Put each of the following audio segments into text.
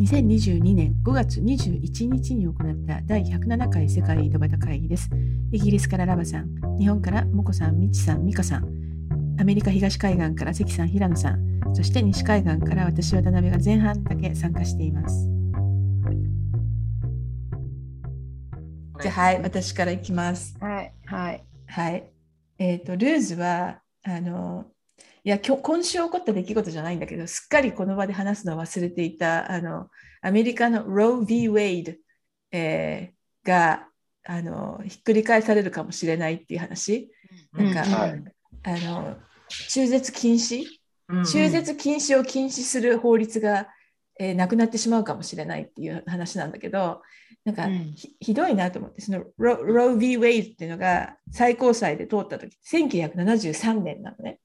2022年5月21日に行った第107回世界井戸端会議です。イギリスからラバさん、日本からモコさん、ミチさん、ミカさん、アメリカ東海岸から関さん、平野さん、そして西海岸から私渡辺が前半だけ参加しています。じゃあはい、私からいきます。はい、はい。はい。えっ、ー、と、ルーズは、あの、いや今今週起こった出来事じゃないんだけどすっかりこの場で話すのを忘れていたあのアメリカのロー・ビー・ウェイド、えー、があのひっくり返されるかもしれないっていう話、なんか、はい、あの中絶禁止、中絶禁止を禁止する法律が、えー、なくなってしまうかもしれないっていう話なんだけどなんか、うん、ひひどいなと思ってそのロロー・ビー・ウェイドっていうのが最高裁で通った時1973年なのね。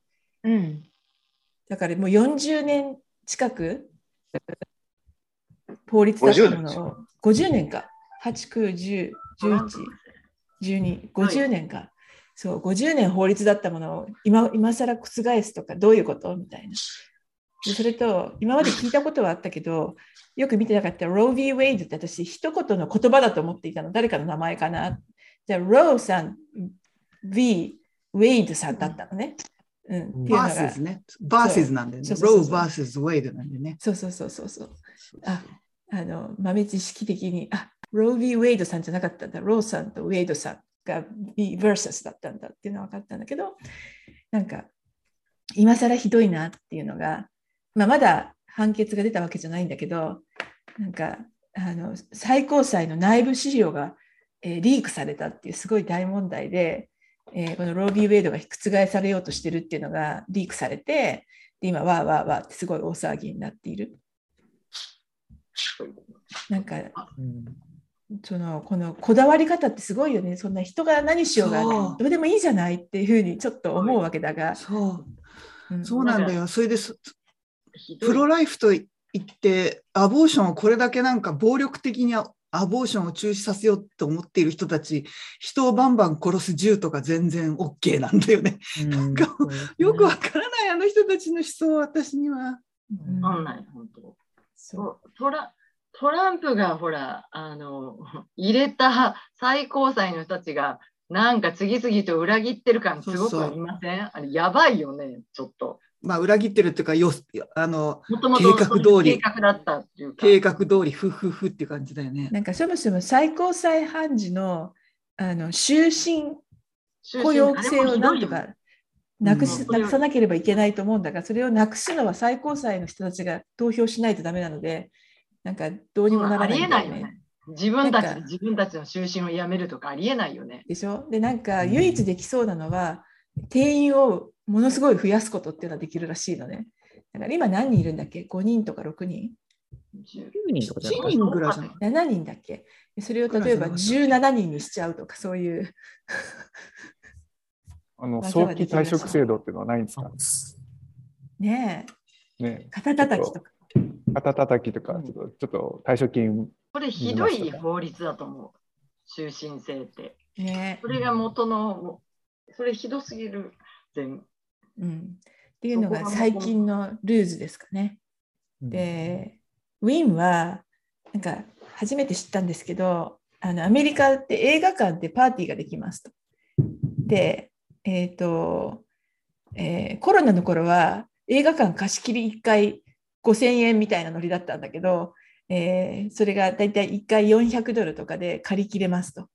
うん、だからもう40年近く法律だったものを。50年か？8、9、10、11、12、50年か、そう50年法律だったものを今今更覆すとかどういうこと？みたいな。でそれと今まで聞いたことはあったけどよく見てなかった。ロー・ビー・ウェイドって私一言の言葉だと思っていたの。誰かの名前かな？じゃあローさん V. ウェイドさんだったのね。うん、 versus ですね。バースなんでね。 Roe versus Wade なんでね。そうそうそうそうそう。あ、あの豆知識的に、あ、ロービー・ウェイドさんじゃなかったんだ。ローさんとウェイドさんが B バーサスだったんだっていうのは分かったんだけど、なんか、今更ひどいなっていうのが、まあ、まだ判決が出たわけじゃないんだけど、なんか、あの最高裁の内部資料が、えー、リークされたっていうすごい大問題で、えー、このロービー・ウェイドが覆されようとしてるっていうのがリークされて、で今、わーわーわーってすごい大騒ぎになっている。なんか、うん、そのこのこだわり方ってすごいよね。そんな人が何しようがどうでもいいじゃないっていうふうにちょっと思うわけだが。そううん、そうなんだよ。それでプロライフと言ってアボーションをこれだけなんか暴力的にアボーションを中止させようと思っている人たち、人をバンバン殺す銃とか全然 OK なんだよね。うん、なんか、よくわからない、あの人たちの思想、私には。わかんない、本当。そうトラトランプがほら、あの、入れた最高裁の人たちが、なんか次々と裏切ってる感すごくありません？あれ、やばいよね、ちょっと。まあ、裏切ってるっていうか、よあの計画通り、計画だったっていう計画通り、ふふふっていう感じだよね。なんかそもそも最高裁判事のあの終身雇用制をなんとかなくす、なくさなければいけないと思うんだが、それをなくすのは最高裁の人たちが投票しないとダメなので、なんかどうにもならない、ね、ありえないよね。自分たち自分たちの終身をやめるとかありえないよね。でしょで、なんか唯一できそうなのは、定員をものすごい増やすことっていうのはできるらしいのね。だから今何人いるんだっけ ?5 人とか6人 ?10 人とかじゃ人ぐらいじゃない ?7 人だっけ？それを例えば17人にしちゃうとかそういう あの早期退職制度っていうのはないんですか？ねえ。ね肩たたきとか。肩たたきとか、ちょっとちょっと退職金。これひどい法律だと思う。終身制って。ね、それが元の、それひどすぎる。全うん、っていうのが最近のルーズですかね。で、ウィンはなんか初めて知ったんですけどあのアメリカって映画館でパーティーができますと。で、えっ、ー、と、えー、コロナの頃は映画館貸し切り1回5000円みたいなノリだったんだけど、えー、それがだいたい1回400ドルとかで借り切れますと。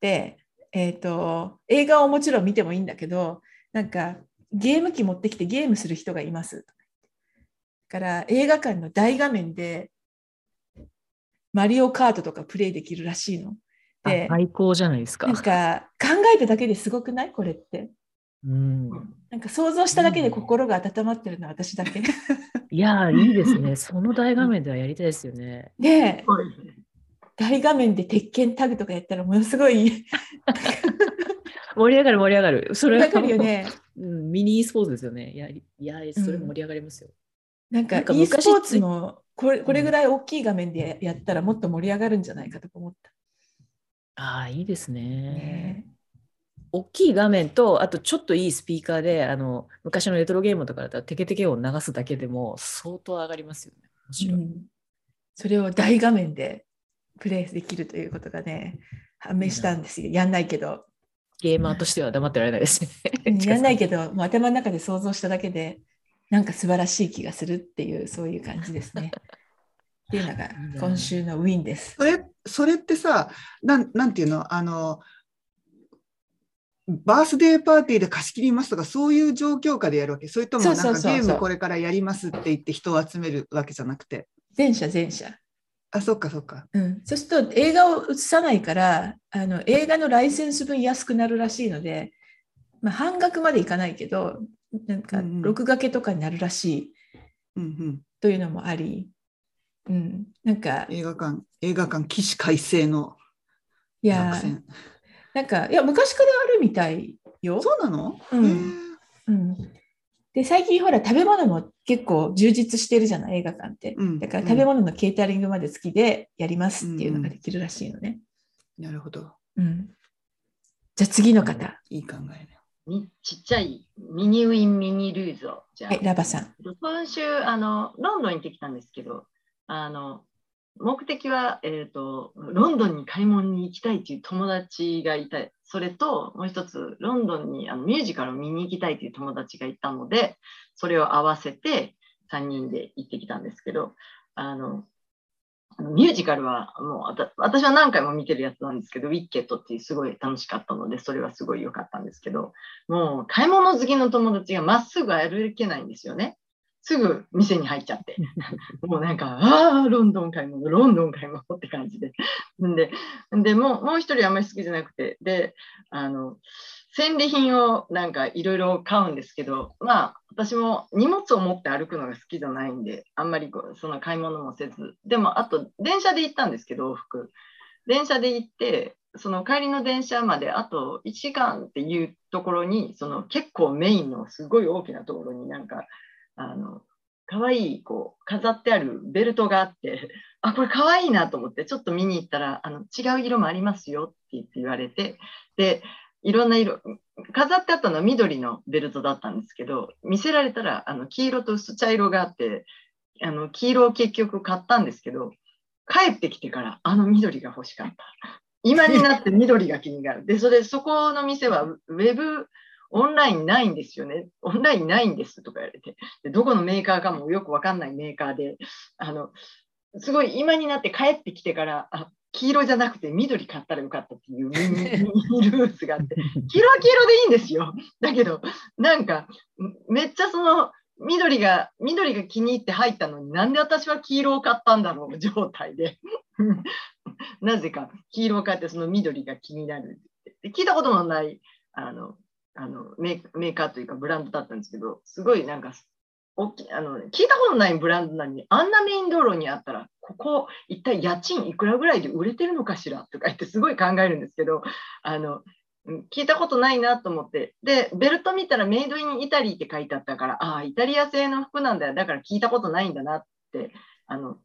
で、えーと映画をもちろん見てもいいんだけどなんかゲーム機持ってきてゲームする人がいます。だから映画館の大画面でマリオカートとかプレイできるらしいの。で最高じゃないですか。なんか考えただけですごくない？これって。うん、なんか想像しただけで心が温まってるのは私だけ。いやいいですね。その大画面ではやりたいですよね。で、大画面で鉄拳タグとかやったらものすごい盛り上がる盛り上がる。それは、るよね、うん、ミニ e スポーツですよね。いや、いやそれ盛り上がりますよ。うん、なんか e スポーツもこれこれぐらい大きい画面でやったらもっと盛り上がるんじゃないかと思った。ああ、いいですね。ね大きい画面と、あとちょっといいスピーカーで、あの昔のレトロゲームとかだったらテケテケを流すだけでも相当上がりますよね。面白い。うんそれを大画面でプレイできるということがね、判明したんですよ。やんないけど。ゲーマーとしては黙ってられないですね。やんないけど、もう頭の中で想像しただけで、なんか素晴らしい気がするっていう、そういう感じですね。っていうのが今週のウィンです。それそれってさなん、なんていうの？あの、バースデーパーティーで貸し切りますとか、そういう状況下でやるわけ？それともなんかゲームこれからやりますって言って人を集めるわけじゃなくて。前者前者。あ、そっかそっか。うん。そうすると映画を映さないから、あの映画のライセンス分安くなるらしいので、まあ、半額までいかないけど、なんか録画けとかになるらしい、うんうん、というのもあり、うん、なんか映画館、映画館起死回生のいや、なんか、いや、昔からあるみたいよ。そうなの、うん、うん、で、最近ほら、食べ物も結構充実してるじゃない、映画館って。うん、だから食べ物のケータリングまで付きでやりますっていうのができるらしいのね。なるほど。うん。じゃあ次の方。いい考えね。ちっちゃいミニウィンミニルーズをじゃあ、はい、ラバさん今週あのロンドンに行ってきたんですけどあの目的は、えーと、ロンドンに買い物に行きたいという友達がいたそれともう一つロンドンにあのミュージカルを見に行きたいという友達がいたのでそれを合わせて3人で行ってきたんですけどあのミュージカルはもう私は何回も見てるやつなんですけど、ウィッケットっていうすごい楽しかったので、それはすごい良かったんですけど、もう買い物好きの友達がまっすぐ歩けないんですよね。すぐ店に入っちゃって。もうなんか、ああ、ロンドン買い物、ロンドン買い物って感じで。で、でもうもう一人あんまり好きじゃなくて、で、あの、戦利品をなんかいろいろ買うんですけど、まあ私も荷物を持って歩くのが好きじゃないんで、あんまりその買い物もせず、でもあと電車で行ったんですけど、往復。電車で行って、その帰りの電車まであと1時間っていうところに、その結構メインのすごい大きなところになんか、あの、かわいこう飾ってあるベルトがあって、あ、これかわいいなと思って、ちょっと見に行ったら、あの違う色もありますよって言われて、で、いろんな色、飾ってあったのは緑のベルトだったんですけど、見せられたらあの黄色と薄茶色があって、あの黄色を結局買ったんですけど、帰ってきてからあの緑が欲しかった。今になって緑が気になる。で、それ、そこの店はウェブ、オンラインないんですよね。オンラインないんですとか言われて。でどこのメーカーかもよくわかんないメーカーで、あの、すごい今になって帰ってきてから、あ、黄色じゃなくて緑買ったらよかったっていうミニルースがあって、黄色は黄色でいいんですよ。だけど、なんか、めっちゃその、緑が、緑が気に入って入ったのになんで私は黄色を買ったんだろう状態で。なぜか黄色を買ってその緑が気になるって聞いたことのないあのあのメーカーというかブランドだったんですけど、すごいなんか大きあの聞いたことないブランドなのにあんなメイン道路にあったらここ一体家賃いくらぐらいで売れてるのかしら？とか言ってすごい考えるんですけどあの聞いたことないなと思って。でベルト見たらメイドインイタリーって書いてあったからああイタリア製の服なんだよ。だから聞いたことないんだなってあの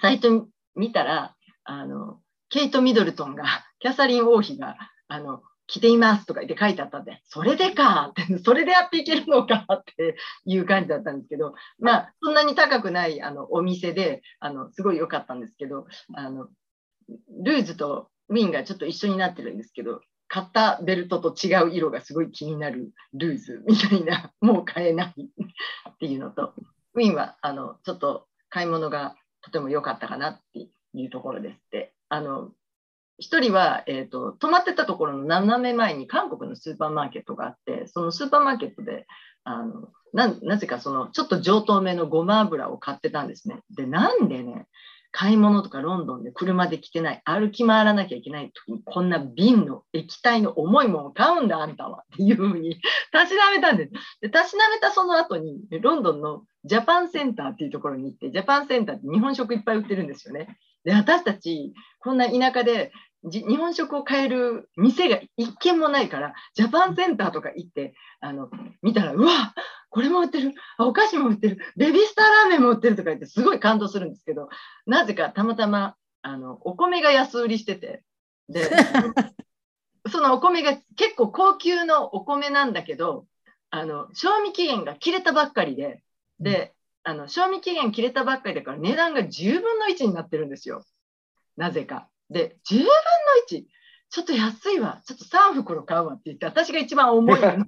サイト見たらあのケイト・ミドルトンがキャサリン王妃があの着ていますとか言って書いてあったんで、それでかって、それでやっていけるのかっていう感じだったんですけど、まあ、そんなに高くないあのお店で、あのすごい良かったんですけど、あのルーズとウィンがちょっと一緒になってるんですけど、買ったベルトと違う色がすごい気になるルーズみたいな、もう買えないっていうのと、ウィンはあのちょっと買い物がとても良かったかなっていうところですって。あの一人は、えーと、泊まってたところの斜め前に韓国のスーパーマーケットがあってそのスーパーマーケットであのなぜかそのちょっと上等めのごま油を買ってたんですね。でなんでね買い物とかロンドンで車で来てない歩き回らなきゃいけない時にこんな瓶の液体の重いものを買うんだあんたはっていうふうに たしなめたんです。でたしなめたその後にロンドンのジャパンセンターっていうところに行ってジャパンセンターって日本食いっぱい売ってるんですよね。で私たちこんな田舎で日本食を買える店が一軒もないからジャパンセンターとか行ってあの見たらうわこれも売ってるあお菓子も売ってるベビースターラーメンも売ってるとか言ってすごい感動するんですけどなぜかたまたまあのお米が安売りしててで そのお米が結構高級のお米なんだけどあの賞味期限が切れたばっかりでであの賞味期限切れたばっかりだから値段が10分の1になってるんですよ。なぜか。で、10分の1、ちょっと安いわ、ちょっと3袋買うわって言って、私が一番重いのに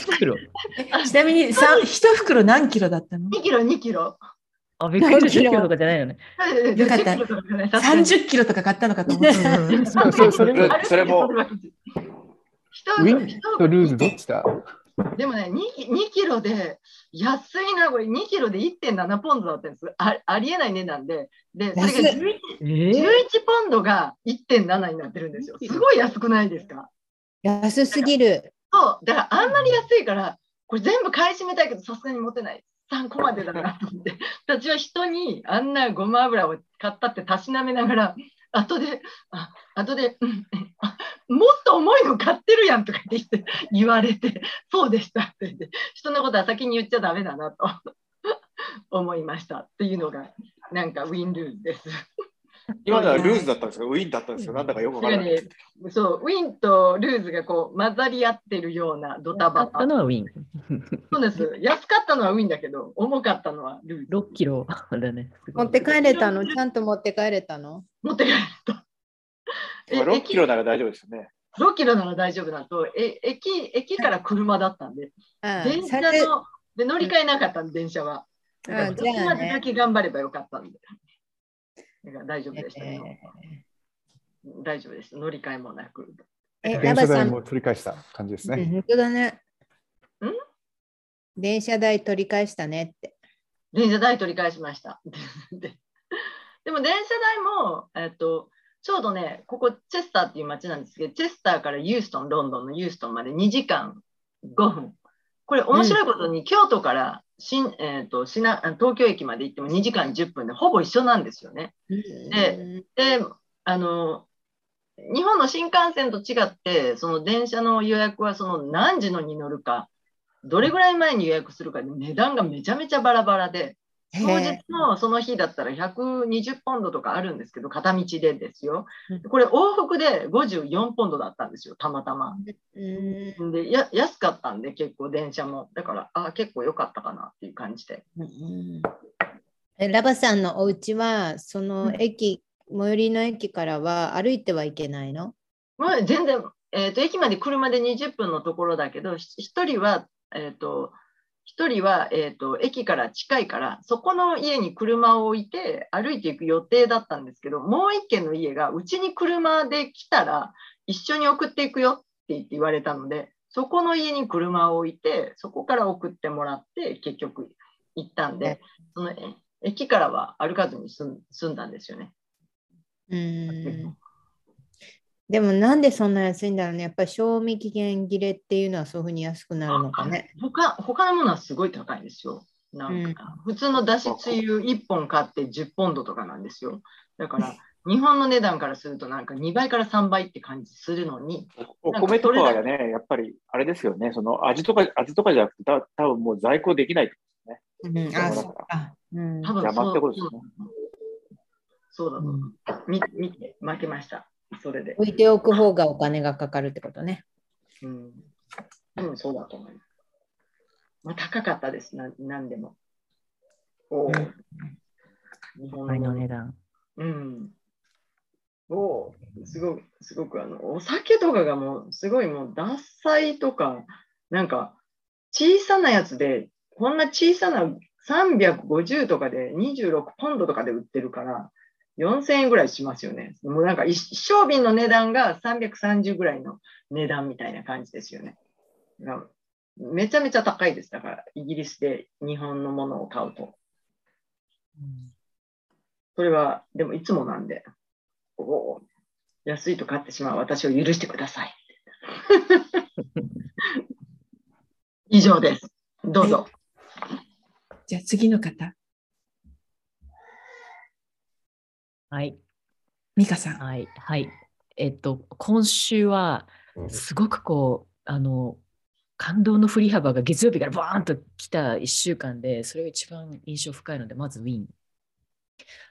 袋 ちなみに1袋何キロだったの ?2 キロ、2キロ。あ、びっくりした。10キロ？とかじゃないよね。よかった。30キロとか買ったのかと思った。そそれそれも、ウィンとルーズどっちだ？でもね2、2キロで安いな、これ2キロで1.7ポンドだったんですあ。ありえない値段で、で、それが 11,、えー、11ポンドが1.7になってるんですよ。すごい安くないですか？安すぎる。そう、だからあんまり安いから、これ全部買い占めたいけど、さすがに持てない。3個までだなと思って、私は人にあんなごま油を買ったってたしなめながら、後で、あ後で、うん、もっと重いの買ってるやんとかって言われて、そうでしたって言って、人のことは先に言っちゃだめだなと思いましたっていうのが、なんかウィンルーズです。今のはルーズだったんですか？ウィンだったんですか？なんだかよくわからない。そう、ウィンとルーズがこう混ざり合ってるようなドタバタ。ったのはウィン。そうです。安かったのはウィンだけど、重かったのはルーズ。6キロだね。持って帰れたの？ちゃんと持って帰れたの？持って帰れた。6キロなら大丈夫ですね。6キロなら大丈夫だと、え駅駅から車だったんで、電車ので乗り換えなかったんで、電車は。だから、までだけ頑張ればよかったんで。大丈夫でした、ねえー、大丈夫です。乗り換えもなく。え、電車代も取り返した感じですね。本当だね。ん？電車代取り返したねって。電車代取り返しました。でも電車代も、えっと、ちょうどね、ここチェスターっていう街なんですけど、チェスターからユーストン、ロンドンのユーストンまで2時間5分。これ面白いことに、京都から新、えーと、東京駅まで行っても2時間10分でほぼ一緒なんですよね。でであの日本の新幹線と違ってその電車の予約はその何時のに乗るかどれぐらい前に予約するかで値段がめちゃめちゃバラバラで当日のその日だったら120ポンドとかあるんですけど、片道でですよ。これ往復で54ポンドだったんですよ、たまたま。でや安かったんで、結構電車も。だから、あ結構良かったかなっていう感じで。ラバさんのお家は、その駅、最寄りの駅からは歩いてはいけないの？もう全然、えーと、駅まで車で20分のところだけど、1人は、えーと1人は、えーと、駅から近いから、そこの家に車を置いて歩いていく予定だったんですけど、もう1軒の家がうちに車で来たら一緒に送っていくよって言われたので、そこの家に車を置いて、そこから送ってもらって結局行ったんで、その駅からは歩かずに済んだんですよね。うんでもなんでそんな安いんだろうね。やっぱり賞味期限切れっていうのはそういうふうに安くなるのかね。他他のものはすごい高いですよ。なんか、うん、普通のだしつゆ1本買って10ポンドとかなんですよ。だから日本の値段からするとなんか2倍から3倍って感じするのに。お米とかはね、やっぱりあれですよね。その味とか味とかじゃなくて、た多分もう在庫できないですね。うん、あ、そうか。うん、多分邪魔ってことですね。そうだと、うん、見て負けました。それで。置いておく方がお金がかかるってことね。うん、うん、そうだと思います。まあ、高かったです、ななんでも。おお、日本の値段。うん。おすごく、すごくあの、お酒とかがもう、すごいもう、獺祭とか、なんか、小さなやつで、こんな小さな350とかで26ポンドとかで売ってるから、4000円ぐらいしますよね。もうなんか一升瓶の値段が330ぐらいの値段みたいな感じですよね。めちゃめちゃ高いです。だから、イギリスで日本のものを買うと。それは、でもいつもなんで、お安いと買ってしまう私を許してください。以上です。どうぞ。じゃあ次の方。はい。美香さん。はい。はい。えっと、今週は、すごくこう、あの、感動の振り幅が月曜日からバーンと来た1週間で、それが一番印象深いので、まずウィン。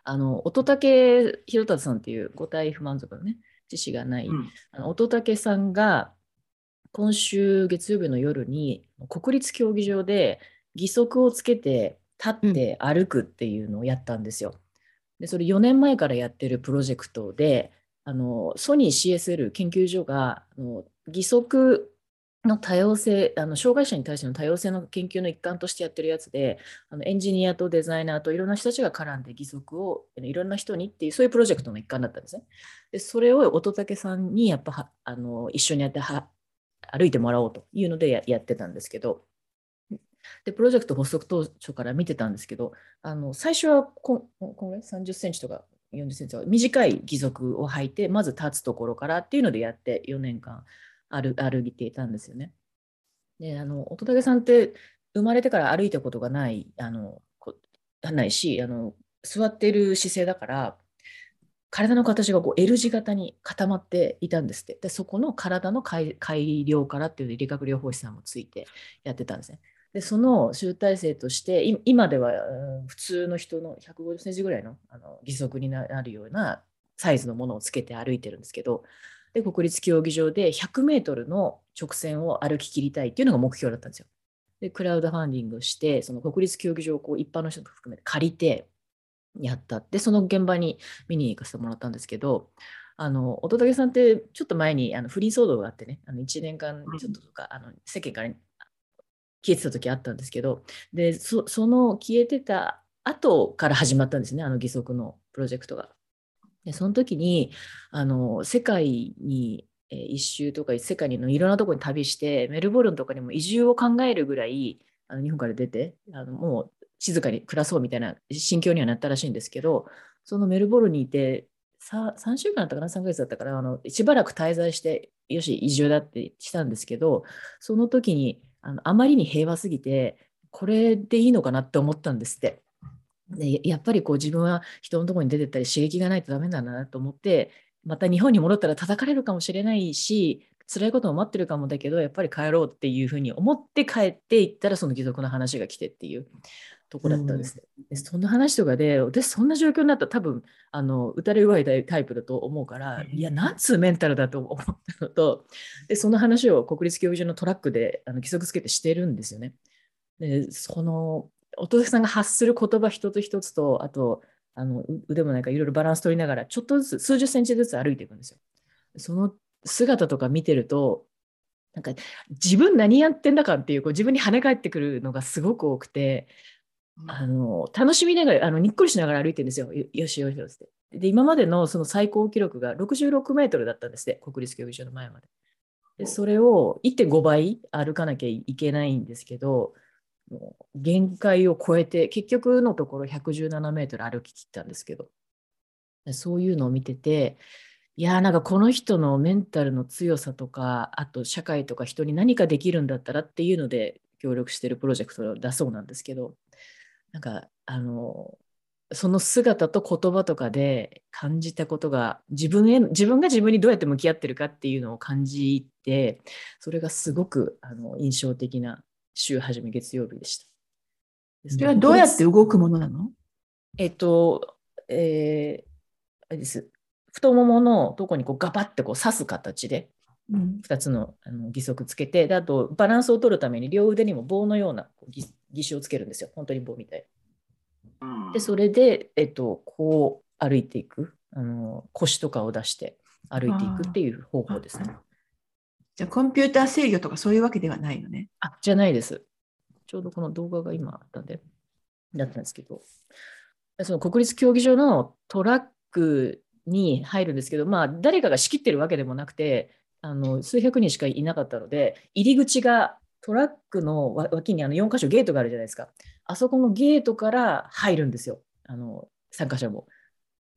あの、乙武宏達さんっていう五体不満足のね、知識がない、うん、あの乙武さんが、今週月曜日の夜に国立競技場で義足をつけて立って歩くっていうのをやったんですよ。でそれ4年前からやってるプロジェクトであのソニー CSL 研究所があの義足の多様性あの障害者に対しての多様性の研究の一環としてやってるやつであのエンジニアとデザイナーといろんな人たちが絡んで義足をいろんな人にっていうそういうプロジェクトの一環だったんですね。でそれを乙武さんにやっぱあの一緒にやっては歩いてもらおうというのでややってたんですけどでプロジェクト発足当初から見てたんですけどあの最初はここれ30センチとか40センチとか短い義足を履いてまず立つところからっていうのでやって4年間歩歩いていたんですよね。であの乙武さんって生まれてから歩いたことがないあのこないしあの座ってる姿勢だから体の形がこう L 字型に固まっていたんですって。でそこの体の改良からっていうので理学療法士さんもついてやってたんですね。でその集大成として今では普通の人の150センチぐらいのあの義足になるようなサイズのものをつけて歩いてるんですけどで国立競技場で100メートルの直線を歩き切りたいっていうのが目標だったんですよ。でクラウドファンディングしてその国立競技場をこう一般の人も含めて借りてやったってその現場に見に行かせてもらったんですけどあの乙武さんってちょっと前にあの不倫騒動があってねあの1年間ちょっととか、あの世間から消えてた時あったんですけどでその消えてた後から始まったんですねあの義足のプロジェクトが。でその時にあの世界に一周とか世界のいろんなとこに旅してメルボルンとかにも移住を考えるぐらいあの日本から出てあのもう静かに暮らそうみたいな心境にはなったらしいんですけどそのメルボルンにいてさ3週間だったかな3ヶ月だったからあのしばらく滞在してよし移住だってしたんですけどその時にあのあまりに平和すぎてこれでいいのかなって思ったんですって。でやっぱりこう自分は人のところに出てったり刺激がないとダメなんだなと思ってまた日本に戻ったら叩かれるかもしれないし辛いことも待ってるかもだけどやっぱり帰ろうっていうふうに思って帰っていったらその義足の話が来てっていうとこだったんですね。うん、そんな話とかで私そんな状況になったら多分あの打たれ弱いタイプだと思うから、いやなんつうメンタルだと思ったのとでその話を国立競技場のトラックであの規則つけてしてるんですよね。でそのお父さんが発する言葉一つ一つと、あと、あの腕もなんかいろいろバランス取りながら、ちょっとずつ、数十センチずつ歩いていくんですよ。その姿とか見てると、なんか自分何やってんだかっていうこう自分に跳ね返ってくるのがすごく多くて、あの楽しみながらあのにっこりしながら歩いてるんですよ。よしよしよしって。で今までのその最高記録が66メートルだったんですね、国立競技場の前まで。でそれを1.5倍歩かなきゃいけないんですけど、限界を超えて、結局のところ117メートル歩き切ったんですけど、そういうのを見てて、いやーなんかこの人のメンタルの強さとか、あと社会とか人に何かできるんだったらっていうので協力してるプロジェクトだそうなんですけど、なんかあの、その姿と言葉とかで感じたことが自分へ自分が自分にどうやって向き合ってるかっていうのを感じてそれがすごくあの印象的な週初め月曜日でした。それはどうやって動くものなの？えっと、えー、あれです。太もものとこにこうガバッてこう刺す形で、2つのあの義足つけてで、あとバランスを取るために両腕にも棒のような義手をつけるんですよ。本当に棒みたい。で、それで、えっと、こう歩いていく。あの腰とかを出して歩いていくっていう方法ですね。じゃあコンピューター制御とかそういうわけではないのね。あ、じゃないです。ちょうどこの動画が今あったんで、だったんですけど、その国立競技場のトラックに入るんですけど、まあ、誰かが仕切ってるわけでもなくて、あの数百人しかいなかったので、入り口がトラックの脇にあの4箇所ゲートがあるじゃないですか。あそこのゲートから入るんですよ、あの参加者も。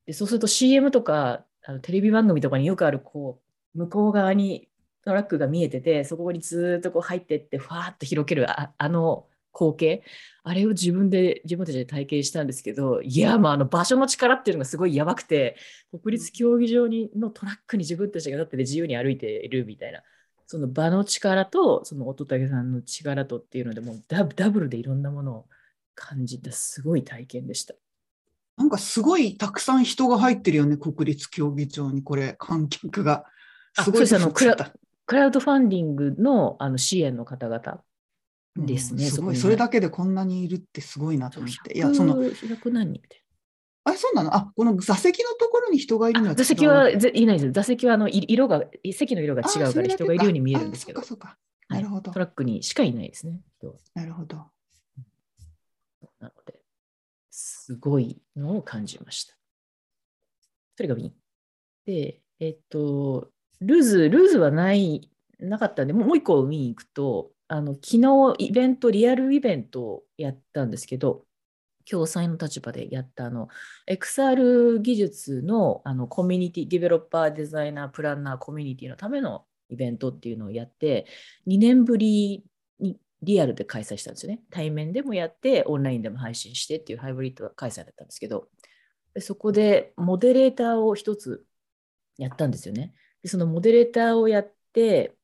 でそうすると CM とかあのテレビ番組とかによくあるこう向こう側にトラックが見えててそこにずっとこう入ってってふわっと広げるああの光景あれを自分で自分たちで体験したんですけどいやまああの場所の力っていうのがすごいやばくて国立競技場にのトラックに自分たちが立ってて自由に歩いているみたいなその場の力とその乙武さんの力とっていうのでもうダブルでいろんなものを感じたすごい体験でした。なんかすごいたくさん人が入ってるよね、国立競技場に、これ、観客が。すごいあのクラクラウドファンディングのあの支援の方々ですね。すごい、それだけでこんなにいるってすごいなと思って。いや、その。100何人みたいな。あ、そうなの？あ、この座席のところに人がいるのは座席はいないです。座席はあの色が、席の色が違うから人がいるように見えるんですけど。そうかなるほど、トラックにしかいないですね。なるほど。なので、すごいのを感じました。それがウィン。で、えっと、ルーズ、ルーズはない、なかったんで、もう一個ウィン行くと、あの昨日イベント、リアルイベントをやったんですけど、共催の立場でやったあの XR 技術のあのコミュニティ、ディベロッパー、デザイナー、プランナー、コミュニティのためのイベントっていうのをやって、2年ぶりにリアルで開催したんですよね。対面でもやって、オンラインでも配信してっていうハイブリッド開催だったんですけど、そこでモデレーターを一つやったんですよね。でそのモデレーターをやって、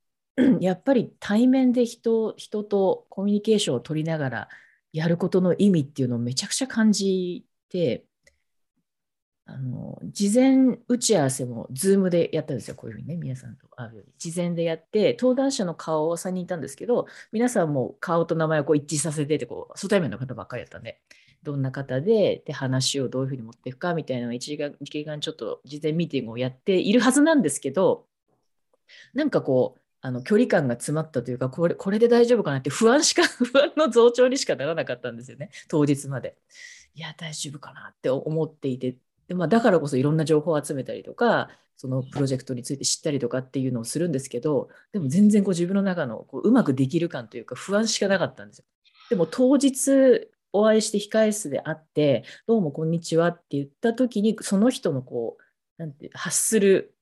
やっぱり対面で人人とコミュニケーションを取りながらやることの意味っていうのをめちゃくちゃ感じて、あの事前打ち合わせも Zoom でやったんですよ、こういうふうにね、皆さんと会うように。事前でやって、登壇者の顔を3人いたんですけど、皆さんも顔と名前をこう一致させててこう、初対面の方ばっかりだったんで、どんな方でで話をどういうふうに持っていくかみたいなのを1時間 ,1 時間ちょっと事前ミーティングをやっているはずなんですけど、なんかこう、あの距離感が詰まったというかこれこれで大丈夫かなって不安しか 不安の増長にしかならなかったんですよね当日まで。いや大丈夫かなって思っていてで、まあ、だからこそいろんな情報を集めたりとかそのプロジェクトについて知ったりとかっていうのをするんですけどでも全然こう自分の中のこううまくできる感というか不安しかなかったんですよ。でも当日お会いして控え室で会って「どうもこんにちは」って言った時にその人のこうなんて発する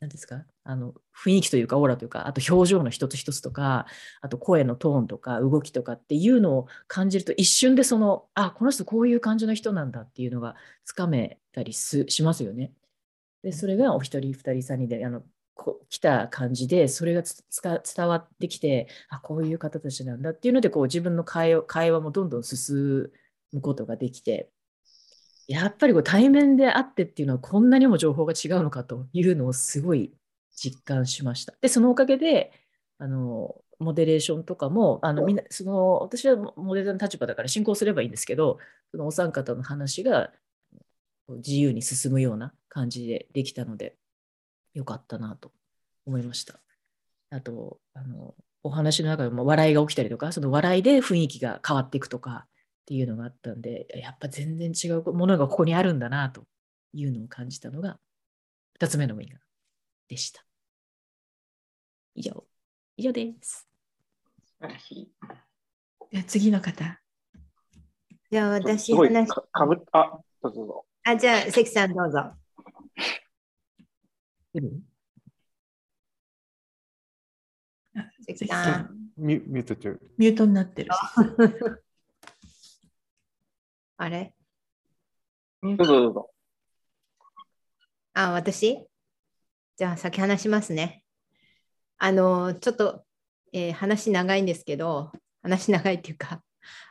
何ですかあの雰囲気というかオーラというかあと表情の一つ一つとかあと声のトーンとか動きとかっていうのを感じると一瞬でそのあこの人こういう感じの人なんだっていうのがつかめたりしますよね。でそれがお一人二人三人であのこ来た感じでそれが伝わってきてあこういう方たちなんだっていうのでこう自分の会話もどんどん進むことができてやっぱりこう対面で会ってっていうのはこんなにも情報が違うのかというのをすごい実感しました。で、そのおかげで、あの、モデレーションとかも、あのみんなその私はモデルの立場だから進行すればいいんですけど、そのお三方の話が自由に進むような感じでできたので、よかったなと思いました。あと、あのお話の中でも笑いが起きたりとか、その笑いで雰囲気が変わっていくとかっていうのがあったんで、やっぱ全然違うものがここにあるんだなというのを感じたのが、2つ目のウィンガーでした。以上、以上です。素晴らしい。じゃ次の方。じゃあ私話かかぶあ、どうぞあ、じゃあ関さんどうぞ。関さん。ミュミュート中。ミュートになってる。あれ？どうぞどうぞ。あ、私？じゃあ先話しますね。あの、ちょっと、えー、話長いんですけど、話長いっていうか、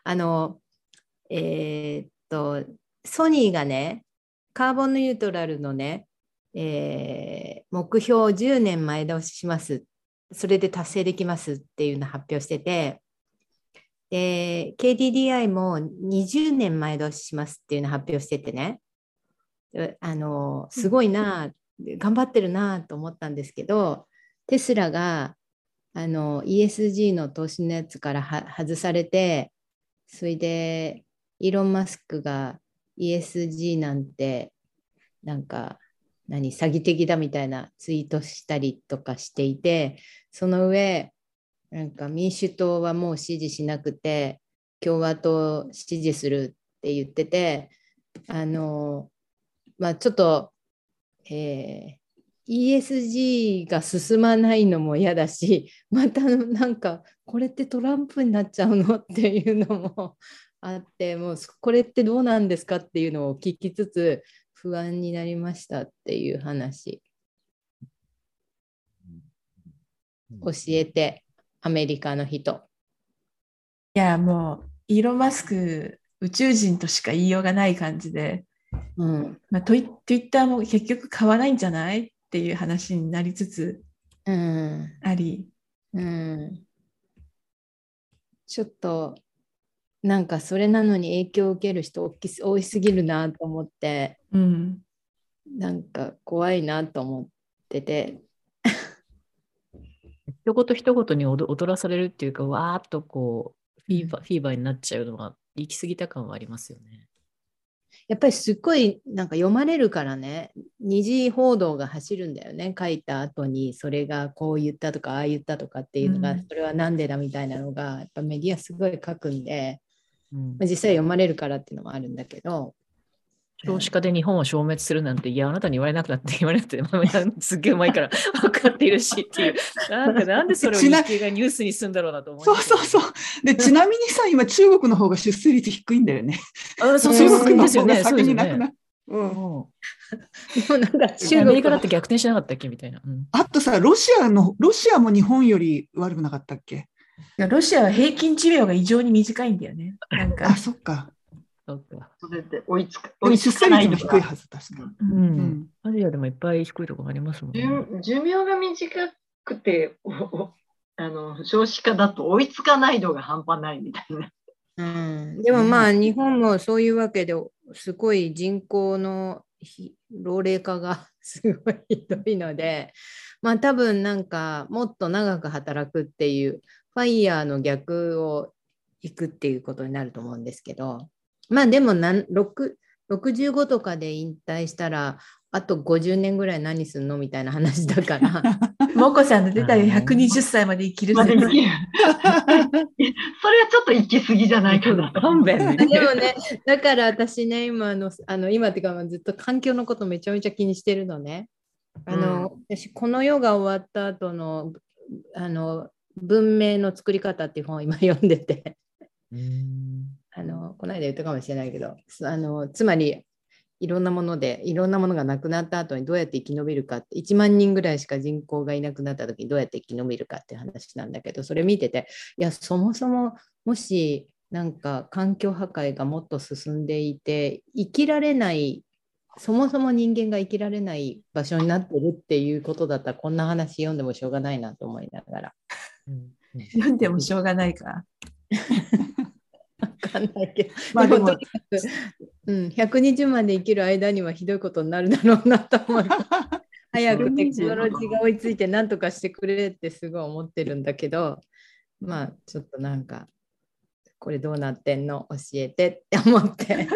あの、えー、っと、ソニーがね、カーボンニュートラルのね、えー、目標を10年前倒しします。それで達成できますっていうのを発表してて、で、KDDI も20年前倒ししますっていうのを発表しててね、あの、すごいな、頑張ってるなと思ったんですけど、テスラがあの ESG の投資のやつから外されて、それでイーロン・マスクが ESG なんてなんか何詐欺的だみたいなツイートしたりとかしていてその上なんか民主党はもう支持しなくて共和党支持するって言っててあのまあちょっと、えー ESG が進まないのも嫌だし またなんかこれってトランプになっちゃうのっていうのもあって もうこれってどうなんですかっていうのを聞きつつ不安になりましたっていう話。教えてアメリカの人。いやもうイーロン・マスク宇宙人としか言いようがない感じで、うん。まあ、ツイッターも結局買わないんじゃないっていう話になりつつあり、うん、ちょっとなんかそれなのに影響を受ける人多いすぎるなと思って、うん、なんか怖いなと思ってて。一言一言に踊らされるっていうか、わーっとこう、フィーバー、フィーバーになっちゃうのは、行き過ぎた感はありますよね。やっぱりすっごいなんか読まれるからね。二次報道が走るんだよね。書いた後にそれがこう言ったとかああ言ったとかっていうのが、うん、それは何でだみたいなのがやっぱメディアすごい書くんで、うん、まあ、実際読まれるからっていうのもあるんだけど少子化で日本を消滅するなんて、いや、あなたに言われなくなって言われなくて、すっげえ前から 分かっているしっていう、なんかなんでそれを日経がニュースにするんだろうなと思そうそうそう。で、ちなみにさ、今、中国の方が出生率低いんだよね。あそうそう中国の方が先になくなる。うん、でもなんか中国アメリカだって逆転しなかったっけ？みたいな、うん、あとさロシアのロシアも日本より悪くなかったっけ？ロシアは平均寿命が異常に短いんだよね。なんか。あそっか。それで追いつか追いつかないの低いはず、確かに。うん。アジアでもいっぱい低いところありますもんね。寿命が短くて、あの少子化だと追いつかない度が半端ないみたいな。うん、でもまあ、日本もそういうわけですごい人口の老齢化がすごいひどいので、まあ多分なんかもっと長く働くっていうファイヤーの逆を行くっていうことになると思うんですけど、まあでもなん65とかで引退したらあと50年ぐらい何すんのみたいな話だから。もこさんの出たら120歳まで生きる。まで生きるそれはちょっと行き過ぎじゃないかな。勘弁でもね、だから私ね、今の、あの今っていうかずっと環境のことめちゃめちゃ気にしてるのね。あの、うん、私、この世が終わった後の、あの、文明の作り方っていう本を今読んでて。あのこの間言ったかもしれないけどあのつまりいろんなものでいろんなものがなくなった後にどうやって生き延びるかって1万人ぐらいしか人口がいなくなった時にどうやって生き延びるかっていう話なんだけどそれ見てていやそもそももしなんか環境破壊がもっと進んでいて生きられないそもそも人間が生きられない場所になってるっていうことだったらこんな話読んでもしょうがないなと思いながら。読んでもしょうがないか。かんないけど、まあでも、でもうん、120まで生きる間にはひどいことになるだろうなと思って。早くテクノロジーが追いついて何とかしてくれってすごい思ってるんだけど、まあちょっとなんか、これどうなってんの？教えてって思って。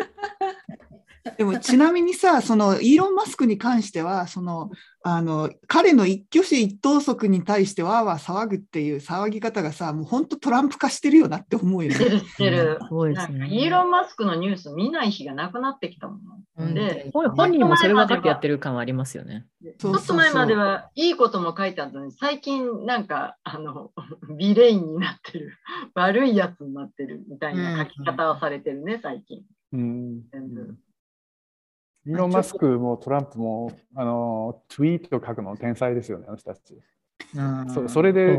でもちなみにさ、そのイーロン・マスクに関しては、そのあの彼の一挙手一投足に対してわーわー騒ぐっていう騒ぎ方がさ、もう本当トランプ化してるよなって思うよね。してる。そうですね。イーロン・マスクのニュース見ない日がなくなってきたもん。で、本人もそれ分かってやってる感はありますよね。ちょっと前まではいいことも書いてあったのに、最近なんかあの ビレインになってる、悪いやつになってるみたいな書き方をされてるね、最近。うん、全部。イーロン・マスクもトランプもあのツイート書くの天才ですよね、あの人たち。そそれで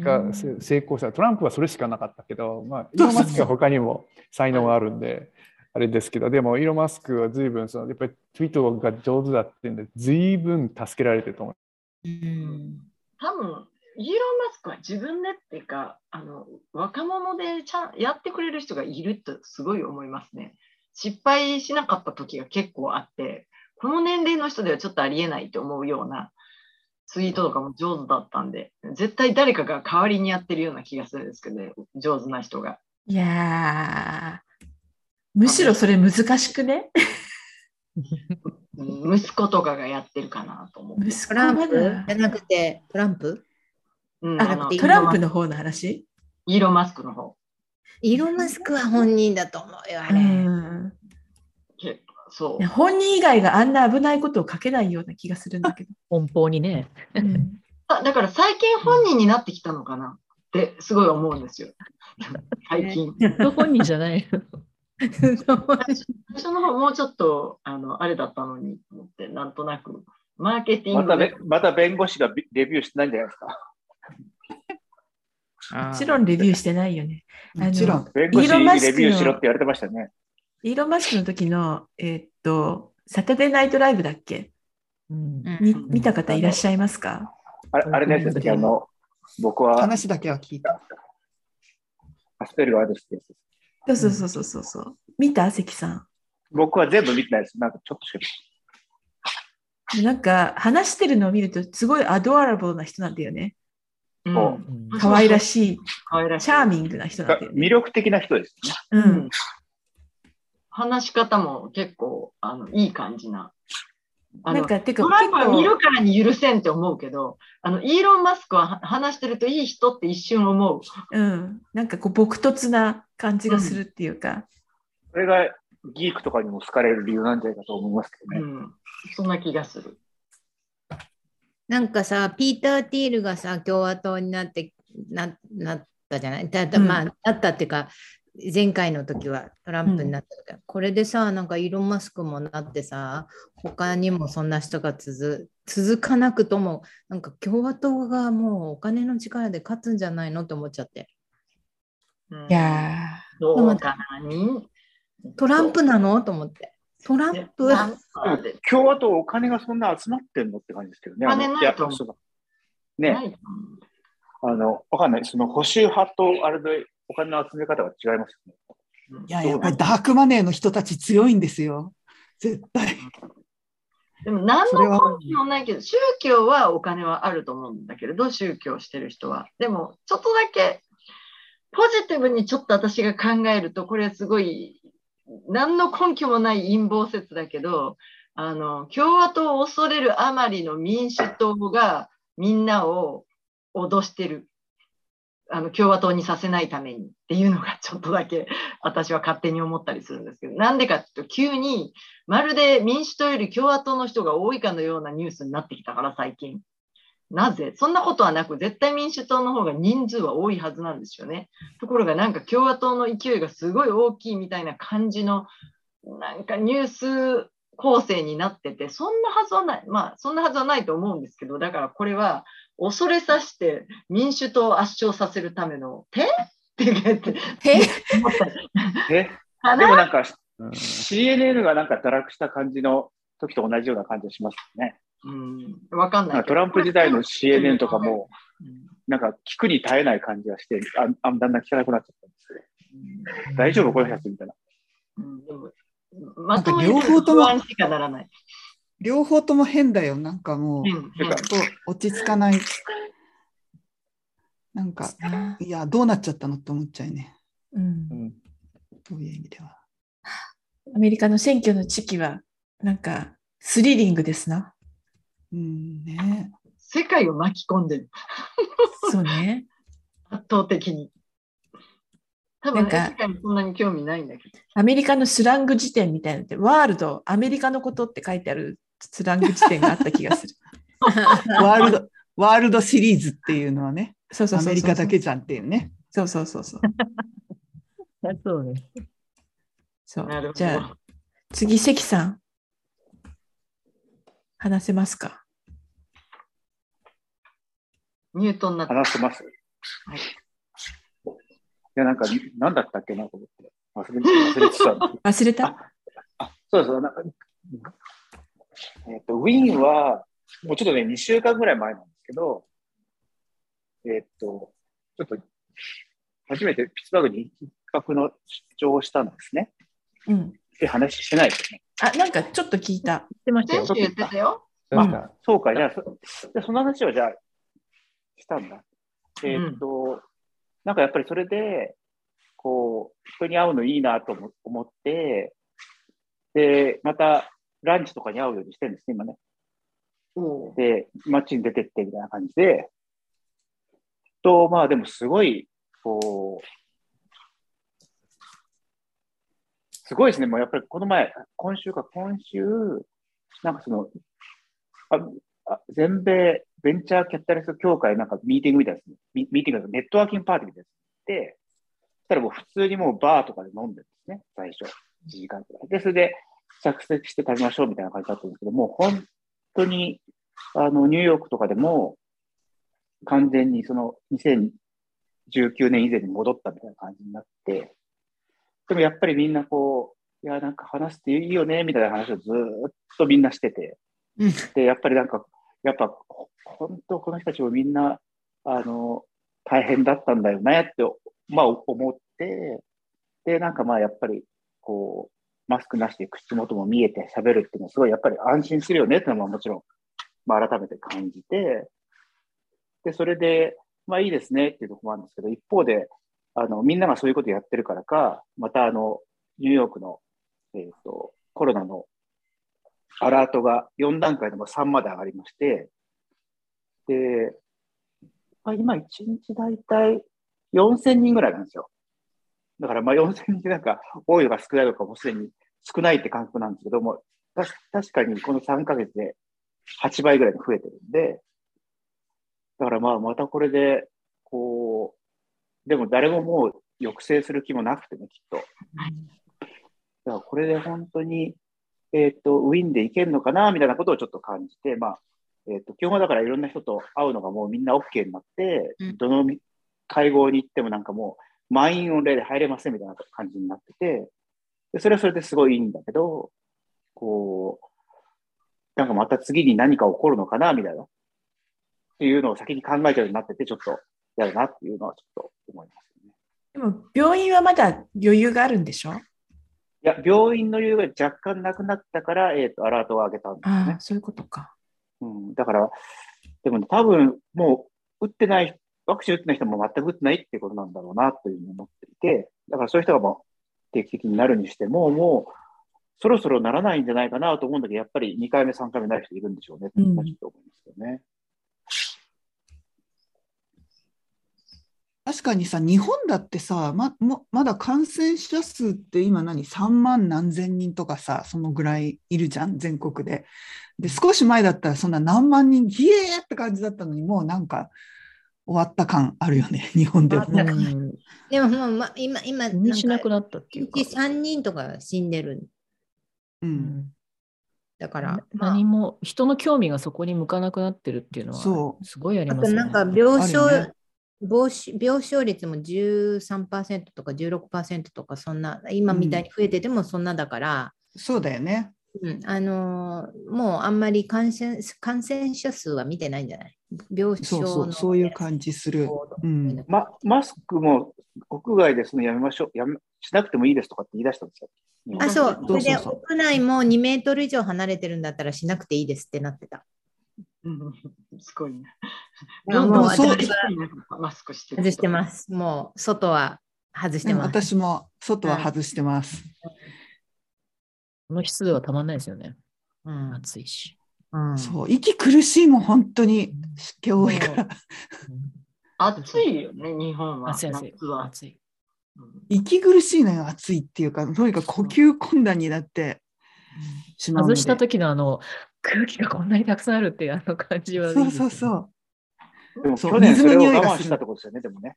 が成功したトランプはそれしかなかったけど、まあ、イーロン・マスクは他にも才能があるんで、あれですけど、でもイーロン・マスクは随分そのやっぱりツイートが上手だっていうんで、随分助けられてると思う。うん多分イーロン・マスクは自分でっていうかあの若者でちゃんやってくれる人がいるとすごい思いますね。失敗しなかった時が結構あって、この年齢の人ではちょっとありえないと思うようなツイートとかも上手だったんで、絶対誰かが代わりにやってるような気がするんですけどね、上手な人が。いやー、むしろそれ難しくね？息子とかがやってるかなと思う。トランプ？じゃなくてトランプ、うん、あトランプの方の話？イーロン・マスクの方。イーロン・マスクは本人だと思うよ、あれ。うんそう本人以外があんな危ないことを書けないような気がするんだけど。奔放にね。うん、あだから最近本人になってきたのかな？ってすごい思うんですよ。最近。本人じゃない。最初の方もうちょっとあのあれだったのにと思ってなんとなくマーケティングまたまた弁護士がレビューしてないんじゃないですか？もちろんレビューしてないよね。もちろん。弁護士にレビューしろって言われてましたね。イーロン・マスクの時の、えー、っと、サタデーナイトライブだっけ、うん、見た方いらっしゃいますか？あれあれですあの、僕は。話だけは聞いた。アスペルガーですそうそうそうそうそう。見た？関さん。僕は全部見てないです。なんかちょっとしかなんか話してるのを見るとすごいアドアラブルな人なんだよね。うん、可愛らしい、チャーミングな人なんだよね。魅力的な人ですね。うん。話し方も結構あのいい感じな。なんか、てか、トランプは見るからに許せんって思うけど、あの、イーロン・マスクは話してるといい人って一瞬思う。うん。なんかこう、朴突な感じがするっていうか。うん、それがギークとかにも好かれる理由なんじゃないかと思いますけどね。うん。そんな気がする。なんかさ、ピーター・ティールがさ、共和党になってななったじゃない？だまあ、なったっていうか、前回の時はトランプになったけど、うん、これでさなんかイーロン・マスクもなってさ他にもそんな人が続続かなくともなんか共和党がもうお金の力で勝つんじゃないのって思っちゃって。いやどう？かなトランプなの？と思って。トランプ？共和党お金がそんな集まってんのって感じですけどね。金ないと思う。ね。あの、わかんない。その保守派とあれでお金の集め方が違いますね。いや、やっぱりダークマネーの人たち強いんですよ。絶対。でも何の根拠もないけど、宗教はお金はあると思うんだけれど、宗教してる人は。でも、ちょっとだけ、ポジティブにちょっと私が考えると、これはすごい、何の根拠もない陰謀説だけど、あの、共和党を恐れるあまりの民主党がみんなを脅してる。あの共和党にさせないためにっていうのがちょっとだけ私は勝手に思ったりするんですけど、なんでかっていうと、急にまるで民主党より共和党の人が多いかのようなニュースになってきたから、最近。なぜ？そんなことはなく、絶対民主党の方が人数は多いはずなんですよね。ところがなんか共和党の勢いがすごい大きいみたいな感じの、なんかニュース構成になってて、そんなはずはない。まあ、そんなはずはないと思うんですけど、だからこれは恐れさして民主党を圧勝させるための手？って言って、え？でもなんか、CNN がなんか堕落した感じの時と同じような感じがしますね。うん、わかんない。トランプ時代の CNN とかも、なんか聞くに耐えない感じがして、ああだんだん聞かなくなっちゃったんですね。大丈夫この人たちみたいな。うん、でもまと両方ともしかならない。両方とも変だよ。なんかもう、うん、落ち着かない。なんか、いや、どうなっちゃったのって思っちゃいね。うん。そういう意味では。アメリカの選挙の時期は、なんか、スリリングですな。うんね。世界を巻き込んでる。そうね。圧倒的に。多分、ね、世界にそんなに興味ないんだけど。アメリカのスラング辞典みたいなのって、ワールド、アメリカのことって書いてあるスラング辞典があった気がする。ワールド、ワールドシリーズっていうのはね、そうそうアメリカだけじゃんっていうね。そうそうそうそう。そうね。そう。じゃあ、次、関さん。話せますか？ミュートになって話せます？はいや、なんか、なんだったっけなと思って。忘れ忘れてた。忘れた？あそうそう。なんかえっ、ー、と、ウィーンは、もうちょっとね、2週間ぐらい前なんですけど、えっ、ー、と、ちょっと、初めてピッツバーグに一泊の出張をしたんですね。うん。って話してないですね。あ、なんかちょっと聞いた。言ってましたよ。言ってたよ。あ、そうか。じゃあ、そその話をじゃあ、したんだ。えっ、ー、と、うんなんかやっぱりそれで、こう、人に会うのいいなと思って、で、またランチとかに会うようにしてるんですね、今ね。で、街に出てってみたいな感じで、と、まあでもすごい、こう、すごいですね。もうやっぱりこの前、今週か、今週、なんかその、ああ全米ベンチャーキャピタリスト協会なんかミーティングみたいですね。ミーティングネットワーキングパーティーみたいです。で、そしたらもう普通にもうバーとかで飲んでるんですね、最初。1時間くらい。で、それで着席して食べましょうみたいな感じだったんですけども、本当に、あの、ニューヨークとかでも、完全にその2019年以前に戻ったみたいな感じになって、でもやっぱりみんなこう、いや、なんか話していいよね、みたいな話をずっとみんなしてて、で、やっぱりなんか、やっぱ本当この人たちもみんな、あの、大変だったんだよねって、まあ思って、で、なんかまあやっぱり、こう、マスクなしで口元も見えて喋るっていうのはすごいやっぱり安心するよねっていうのはもちろん、まあ改めて感じて、で、それで、まあいいですねっていうところもあるんですけど、一方で、あの、みんながそういうことやってるからか、またあの、ニューヨークの、えっ、ー、と、コロナのアラートが4段階でも3まで上がりまして、で、まあ、今1日だいたい4000人ぐらいなんですよ。だからまあ4000人なんか多いのか少ないのかもすでに少ないって感覚なんですけども、確かにこの3ヶ月で8倍ぐらい増えてるんで、だからまあまたこれで、こう、でも誰ももう抑制する気もなくてね、きっと。だからこれで本当に、えっ、ー、と、ウィンでいけるのかな、みたいなことをちょっと感じて、まあ、えっ、ー、と、基本はだからいろんな人と会うのがもうみんな OK になって、どの会合に行ってもなんかもう満員御礼で入れませんみたいな感じになってて、でそれはそれですごいいいんだけど、こう、なんかまた次に何か起こるのかなみたいな、っていうのを先に考えちゃうようになってて、ちょっと嫌だなっていうのはちょっと思いますね。でも、病院はまだ余裕があるんでしょ？いや、病院の余裕が若干なくなったから、えっ、ー、と、アラートを上げたんですね。そういうことか。うん、だから、でも、ね、多分、もう、打ってないワクチン打ってない人も全く打ってないっていうことなんだろうなというふうに思っていて、だからそういう人がもう定期的になるにしても、もうそろそろならないんじゃないかなと思うんだけど、やっぱり2回目、3回目なる人いるんでしょうねってちょっと思いますよね。確かにさ、日本だってさ、ままだ感染者数って今何、3万何千人とかさ、そのぐらいいるじゃん、全国で。で、少し前だったらそんな何万人、ひえーって感じだったのに、もうなんか、終わった感あるよね、日本でも。でももう、ま、今、今、気にしなくなったっていうか。3人とか死んでる。うん。だから、何も人の興味がそこに向かなくなってるっていうのはすごいありますね。あとなんか病床、ね、病病床率も13%とか16%とかそんな今みたいに増えててもそんなだから、うん、そうだよね。うん、あのもうあんまり感染感染者数は見てないんじゃない？病床そうそうそういう感じする、うんま。マスクも屋外ですね、やめましょうやめ、しなくてもいいですとかって言い出したんですよ。あ、そう。それで屋内も2メートル以上離れてるんだったらしなくていいですってなってた。うん、すごいね。もうそうマスクして外してます。もう外は外してます。私も外は外してます。この湿度はたまんないですよね。うん、暑いし。うん、そう、息苦しいも本当に湿気多いから。暑いよね、日本は。暑い暑い。暑い息苦しいのよ、暑いっていうか、とにかく呼吸困難になってしまう外した時のあの空気がこんなにたくさんあるっていう あの感じはそうそうそう。でも去年それを我慢したってことですよね、でもね。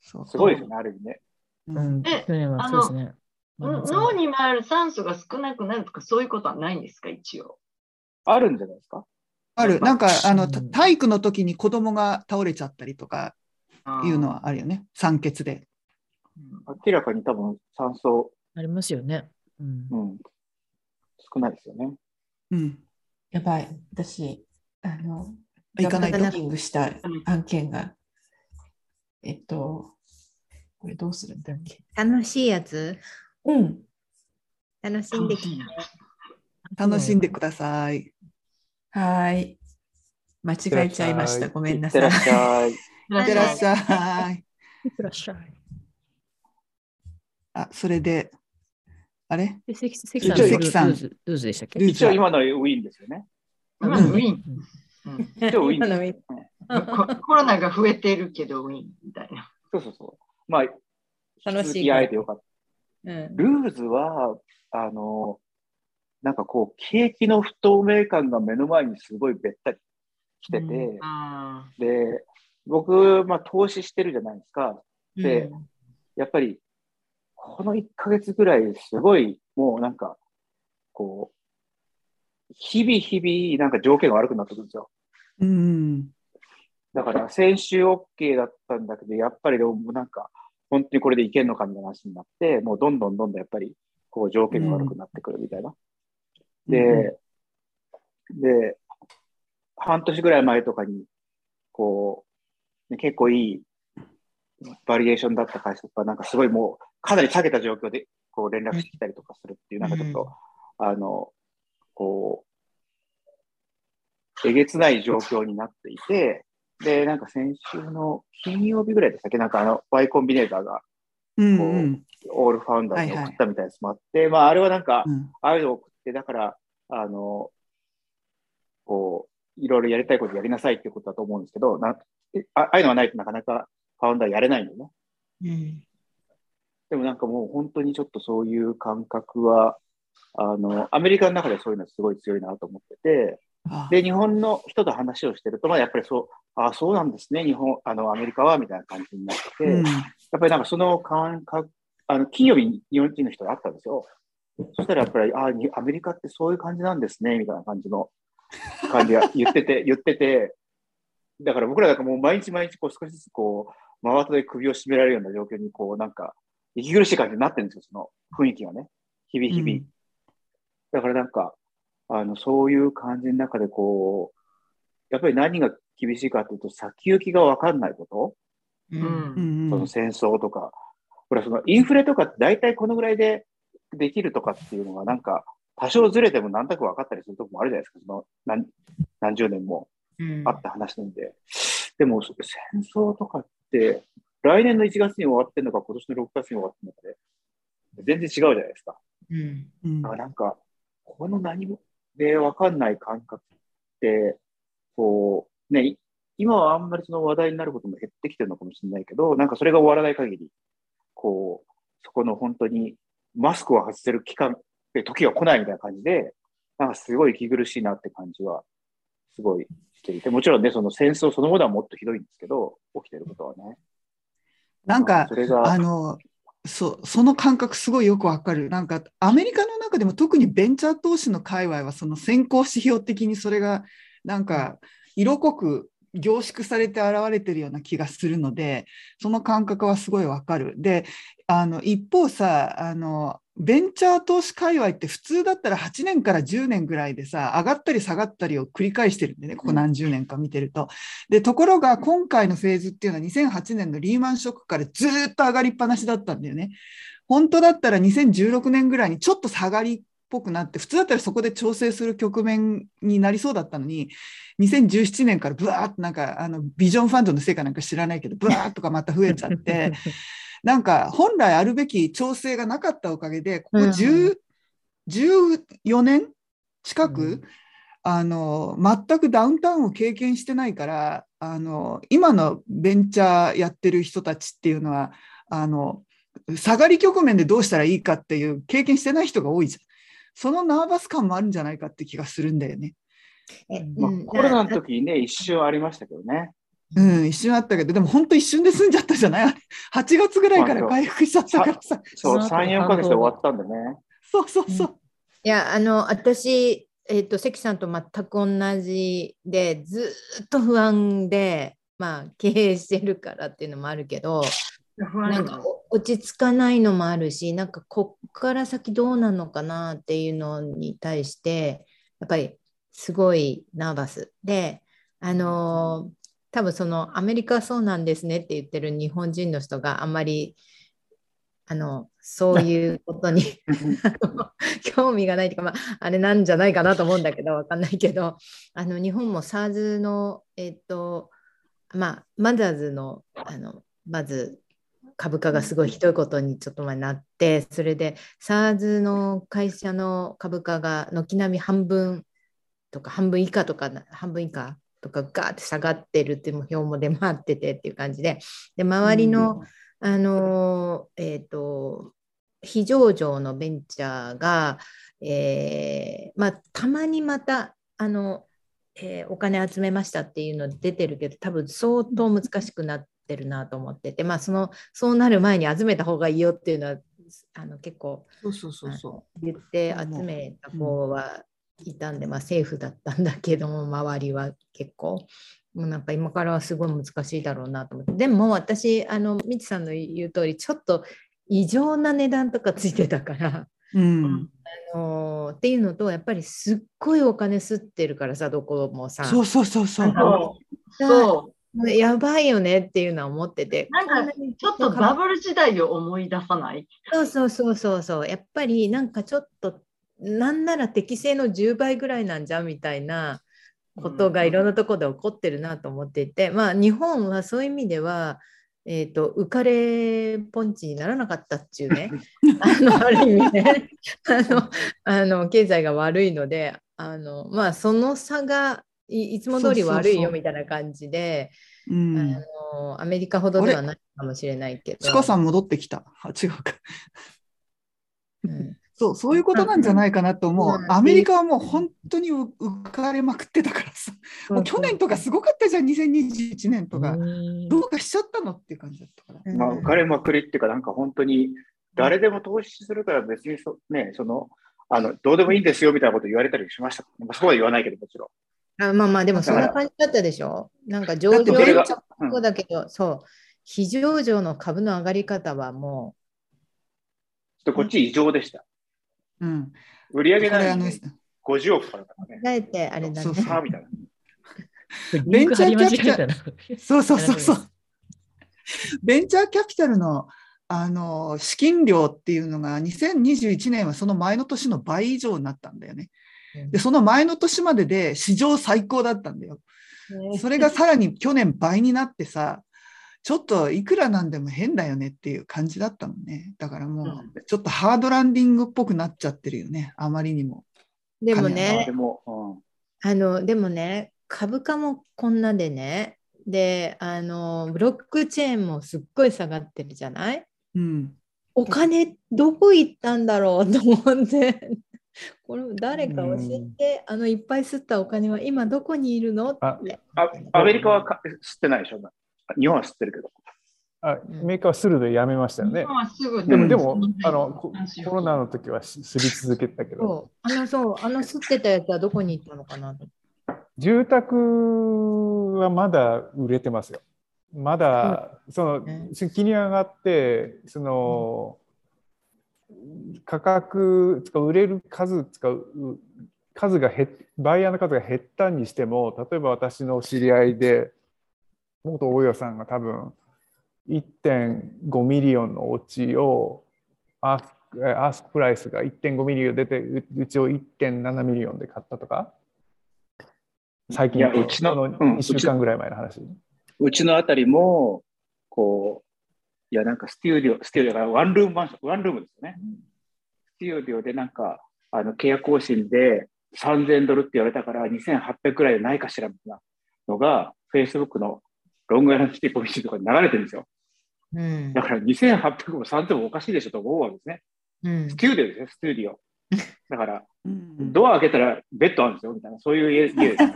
そうすごいですね、ある意味ね。うん、去年はそうですね。脳に回る酸素が少なくなるとかそういうことはないんですか、一応？あるんじゃないですか？ある。なんか、あの、体育の時に子供が倒れちゃったりとかいうのはあるよね。酸欠で。明らかに多分酸素。ありますよね。うん。うん、少ないですよね。うん。やばい。私、あの、行かないと。キングした案件が、えっと、これどうするんだっけ？楽しいやつ？うん。楽しんできて。楽しんでください。はい。間違えちゃいました。ごめんなさい。いってらっしゃい。いってらっしゃい。いってらっしゃい。あ、それで、あれ？関さん、関さん、ルーズでしたっけ？一応今のウィンですよね。今のウィン。一応ウィン。コロナが増えてるけど、ウィンみたいな。そうそうそう。まあ、楽しい。会えてよかった。ルーズは、あの、なんかこう、景気の不透明感が目の前にすごいべったり来てて、うん、で、僕、まあ、投資してるじゃないですか。で、うん、やっぱり、この1ヶ月ぐらい、すごい、もうなんか、こう、日々日々、なんか条件が悪くなってくるんですよ。うん。だから、先週 OK だったんだけど、やっぱりでもなんか、本当にこれでいけんのかみたいな話になって、もうどんどんどんどんやっぱり、こう条件が悪くなってくるみたいな。うん、で、で、半年ぐらい前とかに、こう、ね、結構いいバリエーションだった会社とか、なんかすごいもう、かなり下げた状況でこう連絡してきたりとかするっていう、なんかちょっと、うん、あの、こう、えげつない状況になっていて、で、なんか先週の金曜日ぐらいでしたっけ、なんかあの、Y コンビネーターが、こう、オールファウンダーに送ったみたいなやつもあって、まあ、あれはなんか、うん、ああいうのを送って、だから、あの、こう、いろいろやりたいことやりなさいっていうことだと思うんですけど、なあああいうのがないとなかなかファウンダーやれないのね。うん、でもなんかもう本当にちょっとそういう感覚は、あの、アメリカの中でそういうのはすごい強いなと思ってて、で、日本の人と話をしてると、まあ、やっぱりそう、ああ、そうなんですね、日本、あの、アメリカは、みたいな感じになってて、うん、やっぱりなんかその感覚、あの、金曜日に日本人の人があったんですよ。そしたらやっぱり、ああ、アメリカってそういう感じなんですね、みたいな感じの感じが言ってて、言ってて、だから僕らなんかもう毎日毎日こう少しずつこう、真綿で首を絞められるような状況にこう、なんか、息苦しい感じになってるんですよ、その雰囲気がね。日々日々。うん、だからなんか、あの、そういう感じの中でこう、やっぱり何が厳しいかというと、先行きがわかんないこと。うん。その戦争とか。これそのインフレとかって大体このぐらいでできるとかっていうのがなんか、多少ずれても何となく分かったりするとこもあるじゃないですか。その何何十年もあった話なんで。うん、でも、戦争とかって、来年の1月に終わってるのか、今年の6月に終わってるのかで、全然違うじゃないですか。うん、なんか、この何も、でわかんない感覚って、こう、ね、今はあんまりその話題になることも減ってきてるのかもしれないけど、なんかそれが終わらない限り、こう、そこの本当にマスクを外せる期間で時が来ないみたいな感じで、なんかすごい息苦しいなって感じは、すごいしていて、もちろんね、その戦争そのものはもっとひどいんですけど、起きてることはね。なんか、あの、そその感覚すごいよくわかる。なんかアメリカの中でも特にベンチャー投資の界隈はその先行指標的にそれがなんか色濃く凝縮されて現れてるような気がするのでその感覚はすごいわかる。であの一方さあのベンチャー投資界隈って普通だったら8年から10年ぐらいでさ、上がったり下がったりを繰り返してるんでね、ここ何十年か見てると。で、ところが今回のフェーズっていうのは2008年のリーマンショックからずっと上がりっぱなしだったんだよね。本当だったら2016年ぐらいにちょっと下がりっぽくなって、普通だったらそこで調整する局面になりそうだったのに、2017年からブワーっとなんか、あの、ビジョンファンドのせいかなんか知らないけど、ブワーっとかまた増えちゃって、なんか本来あるべき調整がなかったおかげで、ここ10、うん、14年近く、うん、あの、全くダウンタウンを経験してないから、あの、今のベンチャーやってる人たちっていうのは、あの、下がり局面でどうしたらいいかっていう経験してない人が多いじゃん。そのナーバス感もあるんじゃないかって気がするんだよね。まあ、コロナの時にね、一瞬ありましたけどね。うん、一瞬あったけど、でも本当一瞬で済んじゃったじゃない ?8 月ぐらいから回復しちゃったからさ。そう、3、4ヶ月で終わったんでね。そうそうそう。いや、あの、私、えっ、ー、と、関さんと全く同じで、ずっと不安で、まあ、経営してるからっていうのもあるけど、なんか落ち着かないのもあるし、なんかこっから先どうなのかなっていうのに対して、やっぱりすごいナーバスで、あの多分そのアメリカはそうなんですねって言ってる日本人の人があんまりあのそういうことに 興味がないというか、まあ、あれなんじゃないかなと思うんだけど分かんないけどあの日本も SARS の、えっ、とまあ、マザーズのあのまず株価がすごいひどいことにちょっと前になってそれで SARS の会社の株価が軒並み半分とか半分以下とか半分以下とかガーって下がってるっていう表も出回っててっていう感じで。で周りの、あのえっ、ー、と非上場のベンチャーが、えーまあ、たまにまたあの、えー、お金集めましたっていうの出てるけど多分相当難しくなってるなと思ってて、まあ、そのそうなる前に集めた方がいいよっていうのはあの結構言って集めた方はいたんで、まあ、セーフだったんだけども 周りは結構。もうなんか今からはすごい難しいだろうなと思って。でも私あのみちさんの言う通りちょっと異常な値段とかついてたから、うん、あのっていうのとやっぱりすっごいお金吸ってるからさどこもさ。そうそうそうそう。やばいよねっていうのは思ってて。なんかちょっとバブル時代を思い出さない？そうそうそうそうそう。やっぱりなんかちょっとなんなら適正の10倍ぐらいなんじゃみたいなことがいろんなところで起こってるなと思っていて、まあ日本はそういう意味では、えーと、浮かれポンチにならなかったっていうね。あのある意味ね。あのあの経済が悪いのであのまあその差がいいつも通り悪いよみたいな感じであのアメリカほどではないかもしれないけど。チカさん戻ってきた？あ違うか。うんそう、そういうことなんじゃないかなと思う。アメリカはもう本当に浮かれまくってたからさ、もう去年とかすごかったじゃん、2021年とか。どうかしちゃったのっていう感じだったから。まあ、浮かれまくりっていうか、なんか本当に誰でも投資するから別にそ、ね、その、あの、どうでもいいんですよみたいなこと言われたりしました。まあ、そうは言わないけど、もちろん。あまあまあ、でもそんな感じだったでしょなんか上場そうだけど、うん、そう、非上場の株の上がり方はもう。ちょっとこっち異常でした。うん、売上なの50億とかだからね。考えてあれだね。そうそうみたいな。ベンチャーキャピタル。そうそうそうそう。ベンチャーキャピタルのあの資金量っていうのが2021年はその前の年の倍以上になったんだよね。で、その前の年までで史上最高だったんだよ。それがさらに去年倍になってさ、ちょっといくらなんでも変だよねっていう感じだったもんね。だからもう、ちょっとハードランディングっぽくなっちゃってるよね、あまりにも。でもね、でも,、あのでもね、株価もこんなでね、で、あの、ブロックチェーンもすっごい下がってるじゃない？うん。お金どこ行ったんだろうと思って。これ誰か教えて、あのいっぱい吸ったお金は今どこにいるの？って。あアメリカはか吸ってないでしょ？日本は知ってるけど。あメーカーはするでやめましたよね。でも、でもあのコロナの時はすり続けたけど。あの、そう、あの吸ってたやつはどこに行ったのかな住宅はまだ売れてますよ。まだ、その、気に上がって、その、価格、使う売れる数使う、数が減バイヤーの数が減ったにしても、例えば私の知り合いで、元大家さんが多分1.5 million のお家を ask ask price が1.5 million 出てうちを1.7 million で買ったとか？最近うちの1週間ぐらい前の話。うちのあたりもこういやなんか studio studio がワンルームマンションワンルームですよね。ステューディオでなんかあの契約更新で3000ドルって言われたから2800くらいでないかしらみたいなのが Facebook の Long Island City ポリシーとかに流れてるんですよ。うん、だから2800も3000もおかしいでしょと思うわけですね。うん、ステューディオですよ、 studio。だから、うん、ドア開けたらベッドあるんですよ、みたいな、そういう家家です。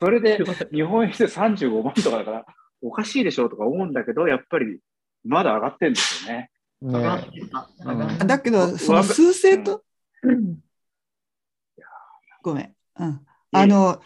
それで日本円で35万とかだから、おかしいでしょとか思うんだけど、やっぱりまだ上がってるんですよね。ねだけど、その趨勢と、ごめん。うん、あの、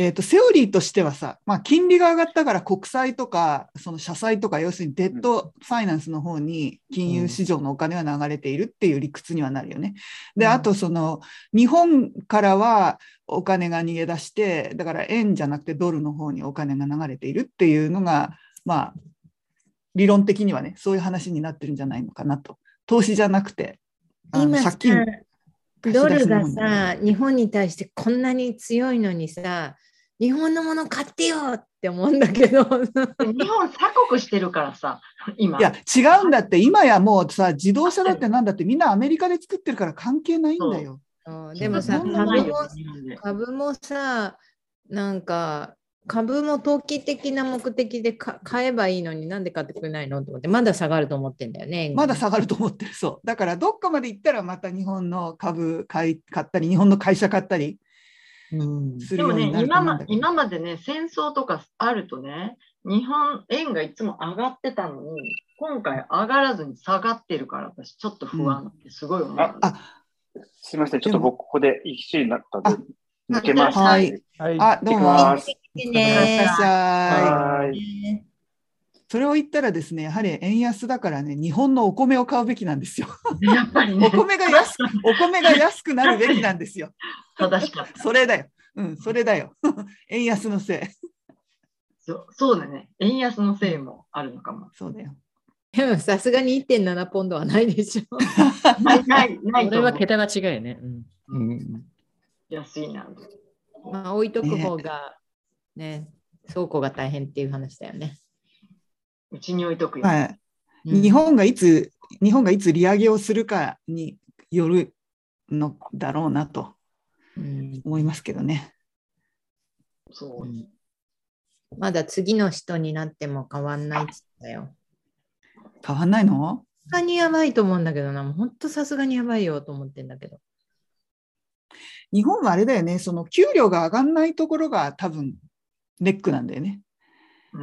えーと、セオリーとしてはさ、まあ、金利が上がったから国債とかその社債とか要するにデッドファイナンスの方に金融市場のお金は流れているっていう理屈にはなるよね。であとその日本からはお金が逃げ出してだから円じゃなくてドルの方にお金が流れているっていうのがまあ理論的にはねそういう話になってるんじゃないのかなと。投資じゃなくて今借金ドルがさ日本に対してこんなに強いのにさ日本のもの買ってよって思うんだけど 日本鎖国してるからさ今いや違うんだって今やもうさ自動車だってなんだってみんなアメリカで作ってるから関係ないんだよ。でもさ株も株もさなんか株も投機的な目的で買えばいいのになんで買ってくれないのと思ってまだ下がると思ってんだよね。まだ下がると思ってるそう。だからどっかまで行ったらまた日本の株買い買ったり日本の会社買ったりでもね今ま、今までね、戦争とかあるとね、日本円がいつも上がってたのに、今回上がらずに下がってるから、私、ちょっと不安ってすごい思う、うん、あ。すみません、ちょっと僕、ここで一時になったので、抜けます。はい。はい、あ、どうも。い。らっしゃい。それを言ったらですね、やはり円安だからね、日本のお米を買うべきなんですよ。やっぱり、ね、お米が安く、お米が安くなるべきなんですよ。正しかった。それだよ。うん、それだよ。円安のせい。そそうだね。円安のせいもあるのかも。そうだよ。でもさすがに1.7ポンドはないでしょ。ないないないそれは桁が違うよね。うん。安いな。まあ置いとく方がね、ね倉庫が大変っていう話だよね。うちに置いとくよ。はい。日本がいつ、日本がいつ利上げをするかによるのだろうなと思いますけどね。そう、まだ次の人になっても変わんないっつったよ。変わんないの？さすがにやばいと思うんだけどな、本当さすがにやばいよと思ってんだけど。日本はあれだよね、その給料が上がんないところが多分ネックなんだよね。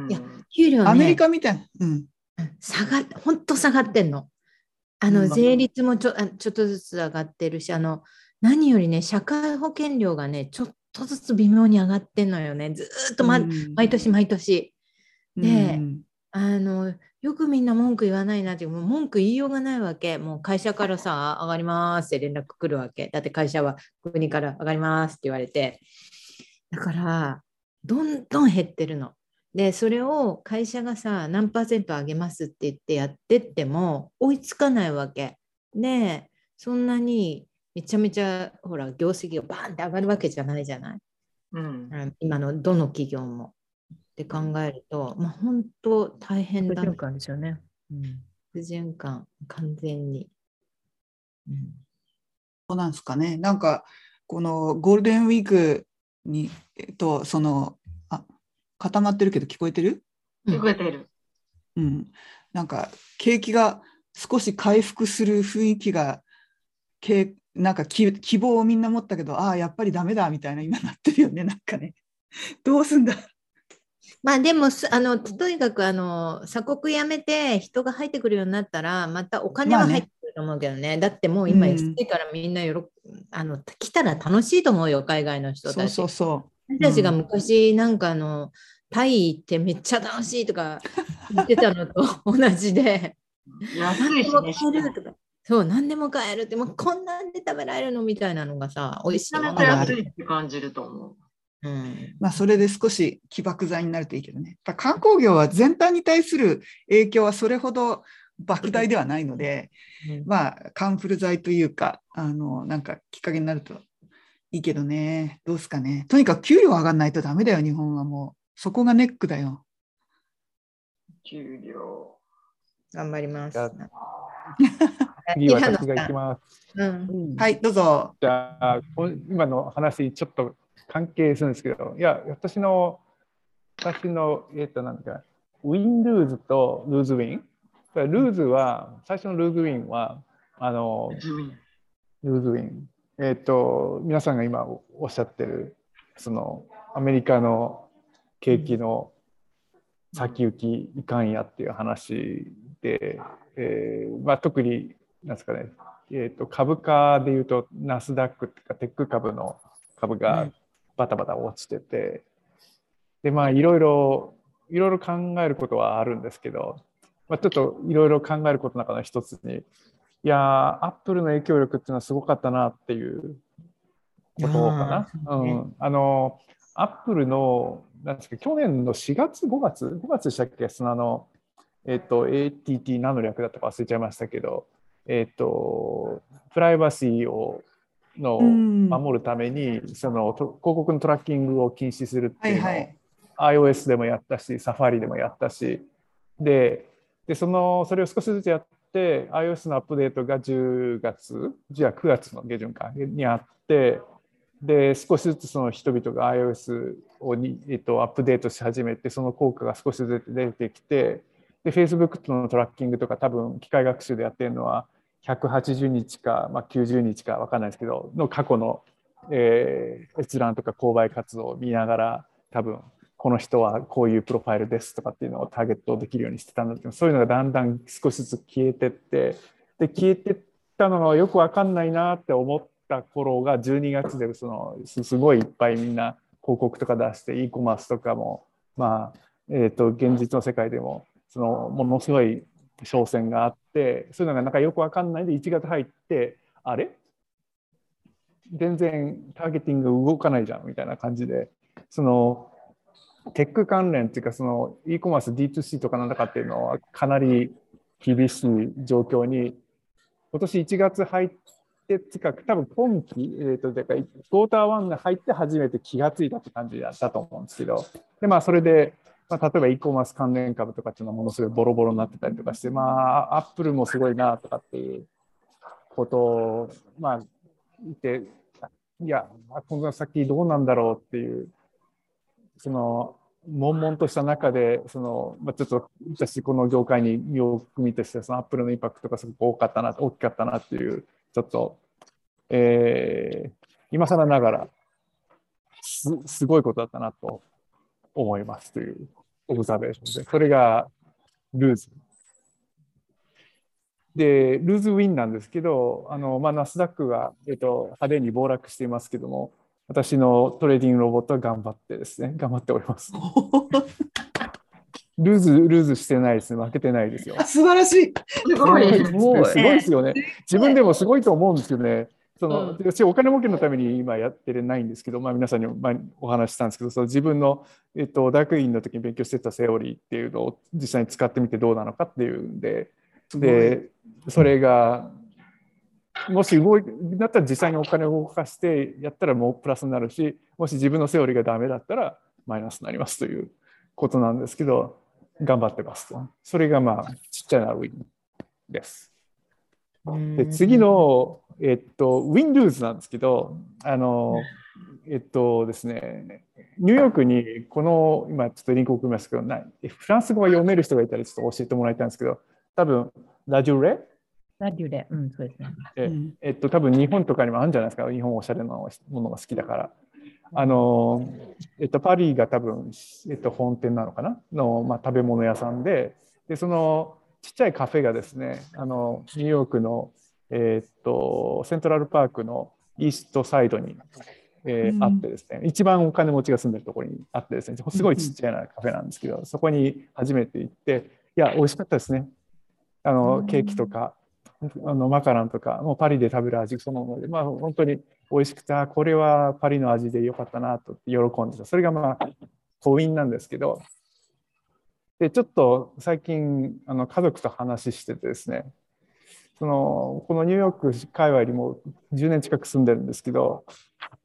いや、給料、ね、アメリカみたいな。うん。下がって、本当下がってんの。あの、税率もちょちょっとずつ上がってるし、あの、何よりね、社会保険料がね、ちょっとずつ微妙に上がってんのよね。ずっと、ま、毎年毎年。で、あの、よくみんな文句言わないなって、もう文句言いようがないわけ。もう会社からさ、上がりますって連絡来るわけ。だって会社は国から上がりますって言われて。だから、どんどん減ってるの。で、それを会社がさ、何パーセント上げますって言ってやってっても追いつかないわけ。で、そんなにめちゃめちゃほら業績がバーンって上がるわけじゃないじゃない？うん、今のどの企業も。って考えると、まあ、本当大変だ。不循環ですよね。うん、不循環、完全に。うん、そうなんですかね。なんか、このゴールデンウィークに、えっと、その、あ、固まってるけど聞こえてる？聞こえてる。うん。なんか、景気が少し回復する雰囲気が、けなんか希望をみんな持ったけど、ああ、やっぱりダメだみたいな今なってるよね、なんかね。どうすんだ？まあでもあのとにかくあの鎖国やめて人が入ってくるようになったらまたお金は入ってくると思うけどねね、だってもう今安いからみんなよろ、うん、あの来たら楽しいと思うよ海外の人たち。そうそう私たちが昔なんかあの、タイ行ってめっちゃ楽しいとか言ってたのと同じで。安いしね。そう、何でも買えるって、もうこんなんで食べられるのみたいなのがさ、美味しい。めちゃめちゃ安いって感じると思う。うん、まあそれで少し起爆剤になるといいけどね。観光業は全体に対する影響はそれほど莫大ではないので、うん、まあカンフル剤というか、あの、なんかきっかけになるといいけどね。どうすかね。とにかく給料上がらないとダメだよ、日本はもう。そこがネックだよ。給料。頑張ります。次は私がいきます。うん、はい、どうぞ。じゃあ、今の話、ちょっと関係するんですけど、いや、私の、私の、えっ、ー、と、なんか、ウィン・ルーズとルーズ・ウィン。ルーズは、最初のルーズ・ウィンは、あの、ルーズ・ウィン。えっ、ー、と、皆さんが今おっしゃってる、その、アメリカの景気の先行きいかんやっていう話で、えーまあ、特になんですかね、えーと、株価でいうとナスダックっていうかテック株の株がバタバタ落ちてて、でまあいろいろいろいろ考えることはあるんですけど、まあ、ちょっといろいろ考えることの中の一つにいやアップルの影響力っていうのはすごかったなっていうことかな。うん、あのアップルのなんですか去年の4月5月5月でしたっけ？そのあのえっ、ー、と ATT 何の略だったか忘れちゃいましたけどえっ、ー、とプライバシーをの守るために、その広告のトラッキングを禁止するっていうのを、はいはい、iOS でもやったし、サファリでもやったし、で、でそのそれを少しずつやって、iOS のアップデートが10月、じゃあ9月の下旬かにあって、で、少しずつその人々が iOS をに、えっと、アップデートし始めて、その効果が少しずつ出てきて、で、Facebook とのトラッキングとか多分機械学習でやってるのは、180日か、まあ、90日か分かんないですけどの過去の、えー、閲覧とか購買活動を見ながら多分この人はこういうプロファイルですとかっていうのをターゲットできるようにしてたんだけどそういうのがだんだん少しずつ消えてってで消えてったのがよく分かんないなって思った頃が12月でそのすごいいっぱいみんな広告とか出して e コマースとかもまあえーと現実の世界でもそのものすごい商戦があってそういうのがなんかよく分かんないで1月入ってあれ？全然ターゲティング動かないじゃんみたいな感じでそのテック関連っていうかその e コマース D2C とかなんだかっていうのはかなり厳しい状況に今年1月入ってつか多分今期、えーと、とかクォーター1に入って初めて気がついたって感じだったと思うんですけどでまあそれで、まあ、例えば e コマース関連株とかっていうのはものすごいボロボロになってたりとかしてまあアップルもすごいなとかっていうことをまあ言っていやこの先どうなんだろうっていうその悶々とした中でその、まあ、ちょっと私この業界に身を組みとしてそのアップルのインパクトがすごく多かったな大きかったなっていうちょっと、えー、今更ながらすすごいことだったなと思いますというオブザベーションでそれがlose。で lose win なんですけどあの、まあ、ナスダックが、えっと、派手に暴落していますけども私のトレーディングロボットは頑張ってですね、頑張っております。lose、lose してないですね。負けてないですよ。素晴らしい。すごい。すごいですよね。自分でもすごいと思うんですけどね。その、うん、私お金儲けのために今やってないんですけど、まあ、皆さんに前お話したんですけどその自分の、えっと、大学院の時に勉強してたセオリーっていうのを実際に使ってみてどうなのかっていうんででそれがもし動いだったら実際にお金を動かしてやったらもうプラスになるしもし自分のセオリーがダメだったらマイナスになりますということなんですけど頑張ってますと。それがまあちっちゃなウィンです。で次の、えっと、ウィン・ルーズなんですけどあのえっとですねニューヨークにこの今ちょっとリンク送りますけどない。フランス語が読める人がいたらちょっと教えてもらいたいんですけど多分ラジオレ？ラデュレ、うん、そうですね。ええっと、多分日本とかにもあるんじゃないですか、日本おしゃれなものが好きだから。あの、えっと、パリが多分、えっと、本店なのかな？の、まあ、食べ物屋さんで、で、そのちっちゃいカフェがですね、あの、ニューヨークの、えっと、セントラルパークのイーストサイドに、えー、あってですね、一番お金持ちが住んでるところにあってですね、すごいちっちゃいなカフェなんですけど、そこに初めて行って、いや、美味しかったですね。あの、ケーキとか、あのマカロンとかもうパリで食べる味そのもので、まあ、本当に美味しくてこれはパリの味でよかったなと喜んでたそれがまあ幸運なんですけどでちょっと最近あの家族と話しててですねそのこのニューヨーク界隈にも10年近く住んでるんですけど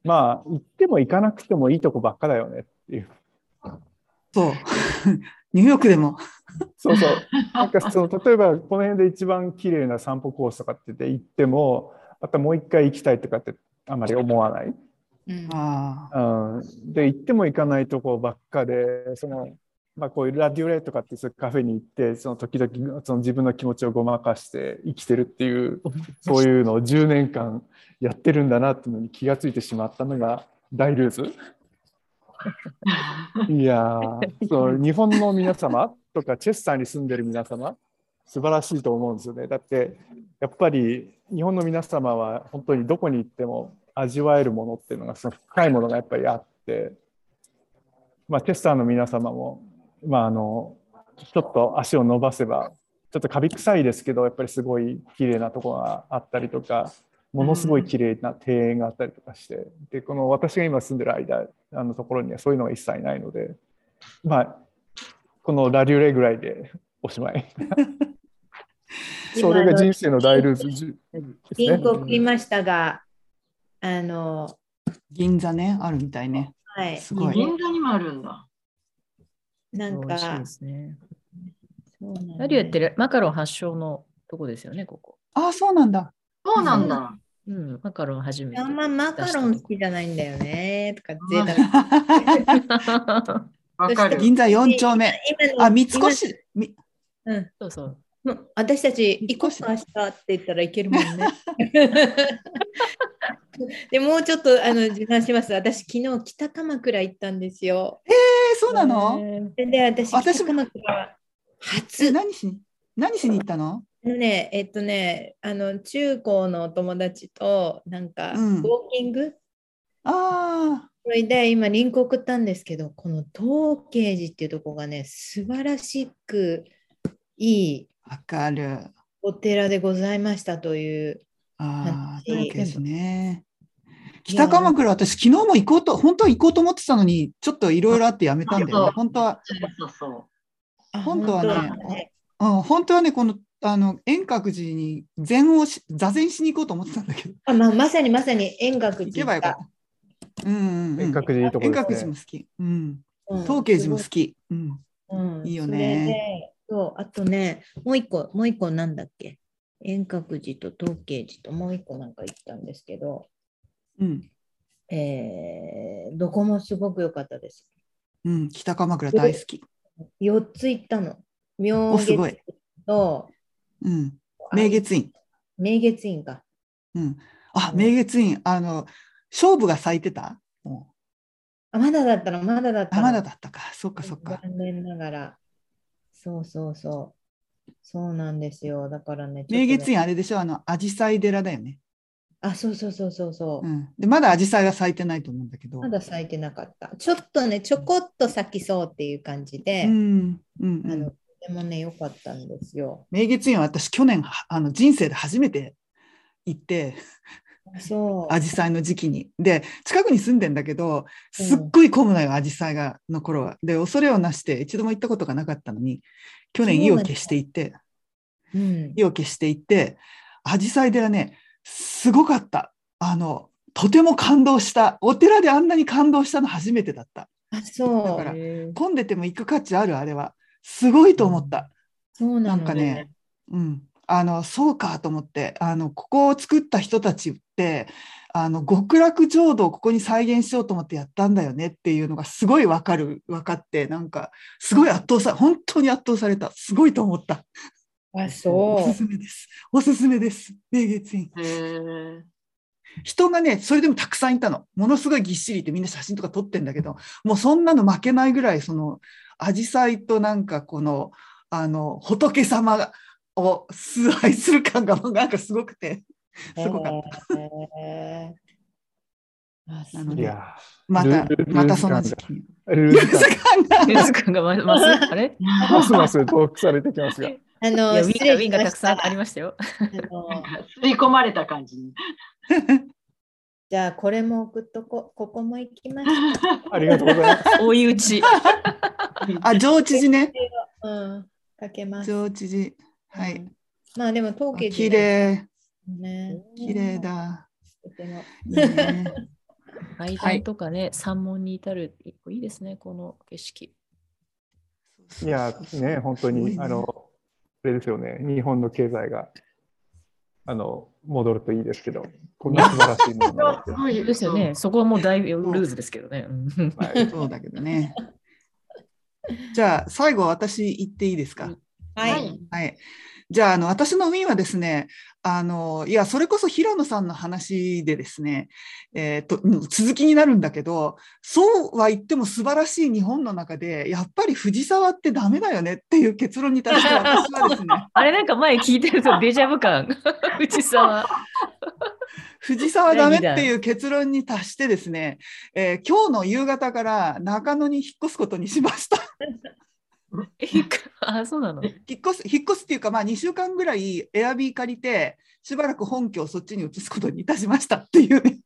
まあ行っても行かなくてもいいとこばっかだよねっていう。そうニューヨークでも。そうそう。なんかその例えばこの辺で一番綺麗な散歩コースとかって言ってもまたもう一回行きたいとかってあまり思わない？うん、あで行っても行かないとこばっかでその、まあ、こういうラディオレとかっていうカフェに行ってその時々その自分の気持ちをごまかして生きてるっていう そういうのを10年間やってるんだなっていうのに気が付いてしまったのが大ルーズ。いや そう日本の皆様とかチェスターに住んでる皆様素晴らしいと思うんですよね。だってやっぱり日本の皆様は本当にどこに行っても味わえるものっていうのがその深いものがやっぱりあって、まあ、チェスターの皆様も、まあ、あのちょっと足を伸ばせばちょっとカビ臭いですけどやっぱりすごい綺麗なところがあったりとかものすごい綺麗な庭園があったりとかして、でこの私が今住んでる間あのところにはそういうのが一切ないのでまあこのラリュレぐらいで おしまい。それが人生の大ルーズ銀行送りましたが、あの銀座ねあるみたいね。はい。すごい。銀座にもあるんだ。なんか。ですね。ラリュレってマカロン発祥のとこですよね、ここ。ああ、そうなんだ。そうなんだ。うん、マカロン初めて。あんまマカロン好きじゃないんだよね。とか贅沢。銀座4丁目。あ、三越？うん、そうそう。私たち行こうかしたって言ったらいけるもんね。でもうちょっとあの自慢します。私昨日北鎌倉行ったんですよ。えー、そうなの？で私北鎌倉初何しに何しに行ったの？ね、えっとね、あの中高の友達となんか、ウォーキング？ああ。それで今リンク送ったんですけど、この東慶寺っていうとこがね、素晴らしくいいわかるお寺でございましたというああ、東慶寺ね。北鎌倉、私、昨日も行こうと、本当は行こうと思ってたのに、ちょっといろいろあってやめたんだよね。本当は。そうそう本当はね、うん、本当はね、この、あの円覚寺に禅をし座禅しに行こうと思ってたんだけど。あまあ、まさにまさに円覚寺。行けばよかった。うん、うん、円覚寺いいところ、ね、円覚寺も好き。うん。東慶寺も好き。うん。うん、いいよね。そうあとね、もう一個、もう一個なんだっけ？遠隔寺と東慶寺ともう一個なんか行ったんですけど、うん、えー、どこもすごく良かったです。うん、北鎌倉大好き。4つ行ったの。明月と、うん、明月院。明月院か。うん、あ、明月院、あの、勝負が咲いてた？あまだだったの、まだだったの？まだだったか、そっかそっか。残念ながら。そうそうそう。そうなんですよ。だからね。明月院あれでしょ、あの、アジサイ寺だよね。あ、そうそうそうそうそう。うん、でまだアジサイは咲いてないと思うんだけど。まだ咲いてなかった。ちょっとね、ちょこっと咲きそうっていう感じで、うんうんうん、あのとてもね、良かったんですよ。明月院は私、去年あの人生で初めて行って、そうアジサイの時期に。で、近くに住んでんだけど、すっごい混むのよ、アジサイがの頃は。で、恐れをなして一度も行ったことがなかったのに、去年意を決して行って、うん、意を決して行って、アジサイ寺ね、すごかった。あの、とても感動した。お寺であんなに感動したの初めてだった。あ、そう。だから、混んでても行く価値ある、あれは。すごいと思った。そうな、ね、んかね、うん。あの、そうかと思って、あの、ここを作った人たちって、あの、極楽浄土をここに再現しようと思ってやったんだよねっていうのがすごいわかる、分かって、なんか、すごい圧倒さ、本当に圧倒された。すごいと思った。あ、そう。おすすめです。おすすめです。明月院。人がね、それでもたくさんいたの。ものすごいぎっしりってみんな写真とか撮ってんだけど、もうそんなの負けないぐらい、その、アジサイとなんかこの、あの、仏様を崇拝する感が なんかすごくて、すごかった。えーなので、また、またその時期。ルーズ感が。ルーズ感がます、あれ？ますます遠くされてきますが。あの、ウィンが、ウィンがたくさんありましたよ。吸い込まれた感じに。じゃあ、これも送っとこ、ここも行きまし ありがとうございます。追い打ち。あ、上知事ね。うん、かけます。上知事。はい。まあ、でも、東京綺麗。ね。綺麗だ。とても。階段とかね、山門に至る、いいですね、この景色。いや、ね、本当に、あの、あれですよね、日本の経済があの戻るといいですけど、こんな素晴らしいものが。ですよね、そこはもう大ルーズですけどね。はい、そうだけどね。じゃあ、最後、私言っていいですか？はい。はい、じゃあ、あの私のウィンはですね、あのいや、それこそ平野さんの話でですね、えーと、続きになるんだけど、そうは言っても素晴らしい日本の中で、やっぱり藤沢ってダメだよねっていう結論に対して私はですね。あれなんか前聞いてるとデジャブ感、藤沢。藤沢ダメっていう結論に達してですね、えー、今日の夕方から中野に引っ越すことにしました。あ、そうなの？引っ越す、引っ越すっていうか、まあ、2週間ぐらいエアビー借りて、しばらく本拠をそっちに移すことにいたしましたっていうね。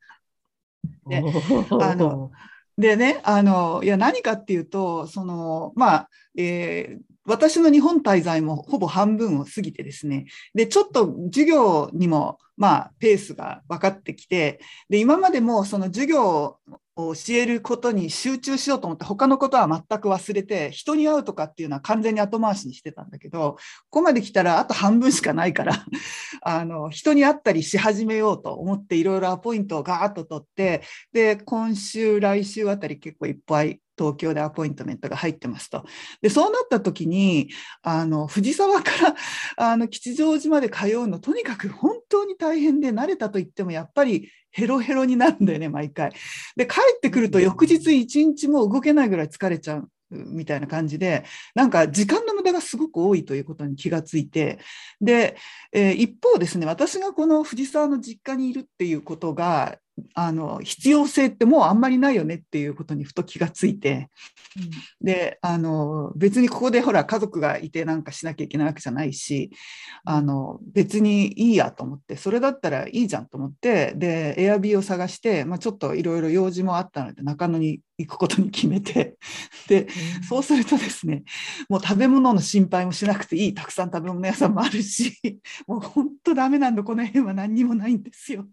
であのでねあのいや何かっていうとそのまあ、えー、私の日本滞在もほぼ半分を過ぎてですね。でちょっと授業にもまあペースが分かってきてで今までもその授業教えることに集中しようと思って他のことは全く忘れて人に会うとかっていうのは完全に後回しにしてたんだけどここまで来たらあと半分しかないから あの人に会ったりし始めようと思っていろいろアポイントをガーッと取ってで今週来週あたり結構いっぱい東京でアポイントメントが入ってますと。で、そうなった時に、あの、藤沢からあの吉祥寺まで通うの、とにかく本当に大変で、慣れたと言っても、やっぱりヘロヘロになるんだよね、毎回。で、帰ってくると翌日一日も動けないぐらい疲れちゃう。みたいな感じで、なんか時間の無駄がすごく多いということに気がついて、で、えー、一方ですね、私がこの藤沢の実家にいるっていうことが、あの必要性ってもうあんまりないよねっていうことにふと気がついて、うん、であの別にここでほら家族がいてなんかしなきゃいけないわけじゃないしあの別にいいやと思ってそれだったらいいじゃんと思って。でエアビーを探して、まあ、ちょっといろいろ用事もあったので中野に行くことに決めて。で、うん、そうするとですねもう食べ物の心配もしなくていい。たくさん食べ物屋さんもあるしもう本当ダメなんだこの辺は何にもないんですよ。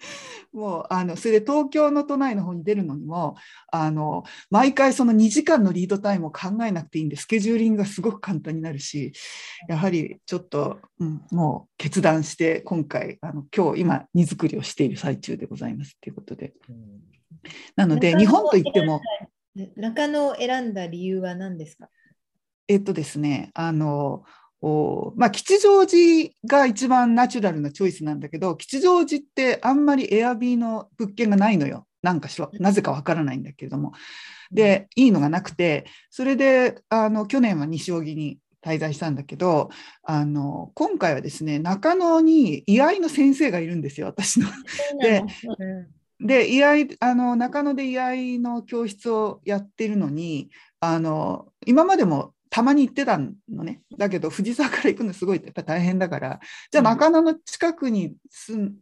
もうあのそれで東京の都内の方に出るのにもあの毎回その2時間のリードタイムを考えなくていいんでスケジューリングがすごく簡単になるしやはりちょっと、うん、もう決断して今回あの今日今荷造りをしている最中でございますということで。なので日本といっても中野を選んだ理由は何ですか？えっとですねあのおまあ、吉祥寺が一番ナチュラルなチョイスなんだけど、吉祥寺ってあんまりエアビーの物件がないのよ。なんかしら、なぜかわからないんだけれども。で、いいのがなくて、それで、あの、去年は西荻に滞在したんだけど、あの、今回はですね、中野に居合の先生がいるんですよ、私の。で、で、居合、あの、中野で居合の教室をやってるのに、あの、今までもたまに行ってたのね。だけど、藤沢から行くのすごいやっぱ大変だから、じゃあ中野の近くに住ん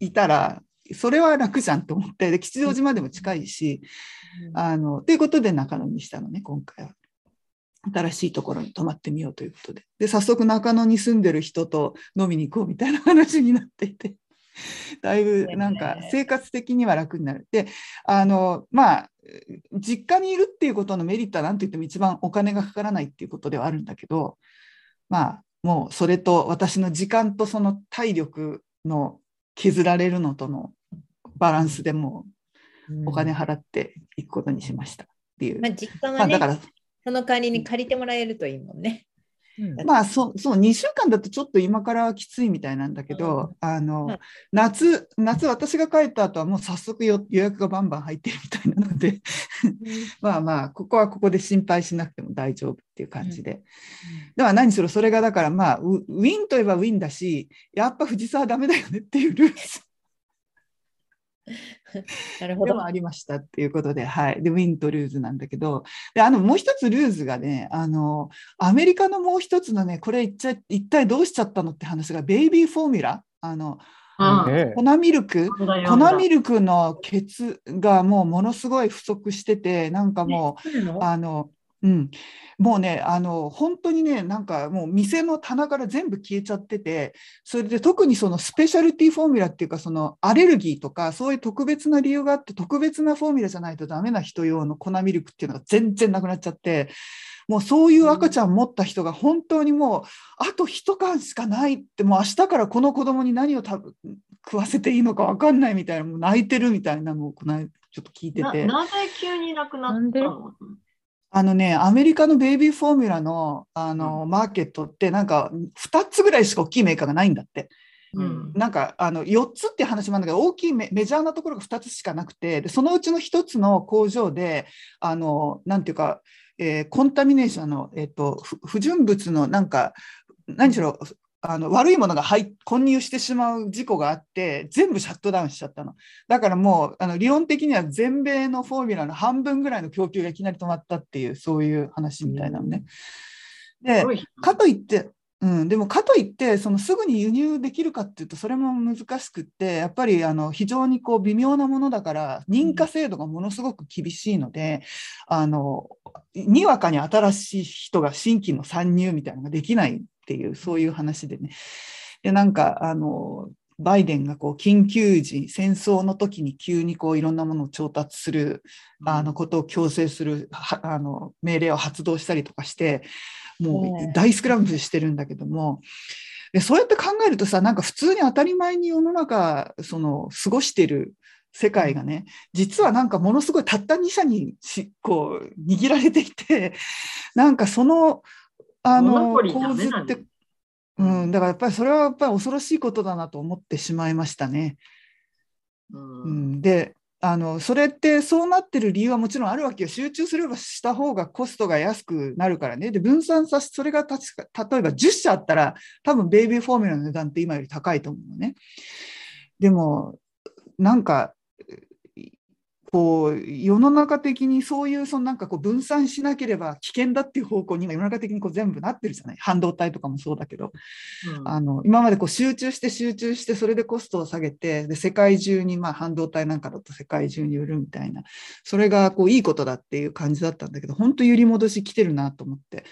いたら、それは楽じゃんと思って、で吉祥寺までも近いし、あの、ということで中野にしたのね、今回は。新しいところに泊まってみようということで。で、早速中野に住んでる人と飲みに行こうみたいな話になっていて。だいぶなんか生活的には楽になる。で、あの、まあ、実家にいるっていうことのメリットは何と言っても一番お金がかからないっていうことではあるんだけど、まあ、もうそれと私の時間とその体力の削られるのとのバランスでもうお金払っていくことにしましたっていう。まあ、実家はね、まあ、だからその代わりに借りてもらえるといいもんね。うん、まあそそう2週間だとちょっと今からはきついみたいなんだけど、うん、あの、うん、夏夏私が帰った後はもう早速予約がバンバン入ってるみたいなので まあまあここはここで心配しなくても大丈夫っていう感じで、では何しろそれがだからまあウィンといえばウィンだしやっぱ藤沢ダメだよねっていうルール なるほど。でもありましたっていうことで、はい。で、ウィンとルーズなんだけど、で、あの、もう一つルーズがね、あの、アメリカのもう一つのね、これ一体一体どうしちゃったのって話が、ベイビーフォーミュラあの、粉ミルク。粉ミルクの血がもうものすごい不足しててなんかもうあのうん、もうねあの本当にねなんかもう店の棚から全部消えちゃっててそれで特にそのスペシャルティフォーミュラっていうかそのアレルギーとかそういう特別な理由があって特別なフォーミュラじゃないとダメな人用の粉ミルクっていうのが全然なくなっちゃってもうそういう赤ちゃん持った人が本当にもうあと一缶しかないってもう明日からこの子供に何を食食わせていいのか分かんないみたいなもう泣いてるみたいなのをこのちょっと聞いてて。なぜ急になくなったの？あのね、アメリカのベイビーフォーミュラのあの、うん、マーケットってなんか2つぐらいしか大きいメーカーがないんだって。うん、なんかあの4つって話もあるんだけど大きいメジャーなところが2つしかなくてでそのうちの1つの工場であのなんていうか、えー、コンタミネーションの、えーと不純物のなんか何しろあの悪いものが入混入してしまう事故があって全部シャットダウンしちゃったの。だからもうあの理論的には全米のフォーミュラの半分ぐらいの供給がいきなり止まったっていうそういう話みたいなのね。でかといってうん、でもかといってそのすぐに輸入できるかっていうとそれも難しくってやっぱりあの非常にこう微妙なものだから認可制度がものすごく厳しいのであのにわかに新しい人が新規の参入みたいなのができないっていうそういう話でね。でなんかあのバイデンがこう緊急時戦争の時に急にこういろんなものを調達するあのことを強制するあの命令を発動したりとかしてもう大スクランブルしてるんだけども。でそうやって考えるとさなんか普通に当たり前に世の中その過ごしてる世界がね実はなんかものすごいたった2社にしこう握られていてなんかそのあの構図って、うん、だからやっぱりそれはやっぱり恐ろしいことだなと思ってしまいましたね。うん、うん、であのそれってそうなってる理由はもちろんあるわけよ。集中すればした方がコストが安くなるからね。で分散させそれが確か例えば10社あったら多分ベイビーフォーミュラの値段って今より高いと思うのね。でもなんかこう世の中的にそういうそのなんかこう分散しなければ危険だっていう方向に世の中的にこう全部なってるじゃない半導体とかもそうだけど、うん、あの今までこう集中して集中してそれでコストを下げてで世界中にまあ半導体なんかだと世界中に売るみたいなそれがこういいことだっていう感じだったんだけど本当揺り戻し来てるなと思って。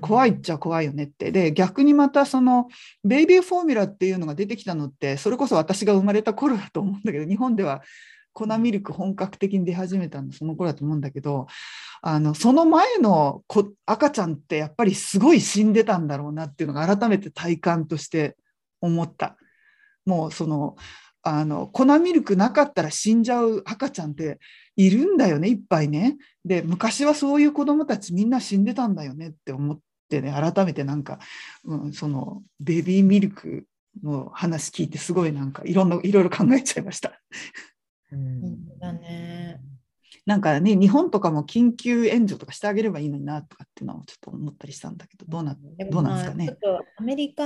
怖いっちゃ怖いよねって。で、逆にまたそのベイビーフォーミュラっていうのが出てきたのって、それこそ私が生まれた頃だと思うんだけど、日本では粉ミルク本格的に出始めたのその頃だと思うんだけどあのその前の子赤ちゃんってやっぱりすごい死んでたんだろうなっていうのが改めて体感として思った。もうそのあの粉ミルクなかったら死んじゃう赤ちゃんっているんだよねいっぱいね。で昔はそういう子どもたちみんな死んでたんだよねって思ってね改めてなんか、うん、そのベビーミルクの話聞いてすごいなんかいろんないろいろ考えちゃいました。うん、だね。なんかね、日本とかも緊急援助とかしてあげればいいのになとかっていうのをちょっと思ったりしたんだけど、どうなどうなんですかね？ちょっとアメリカ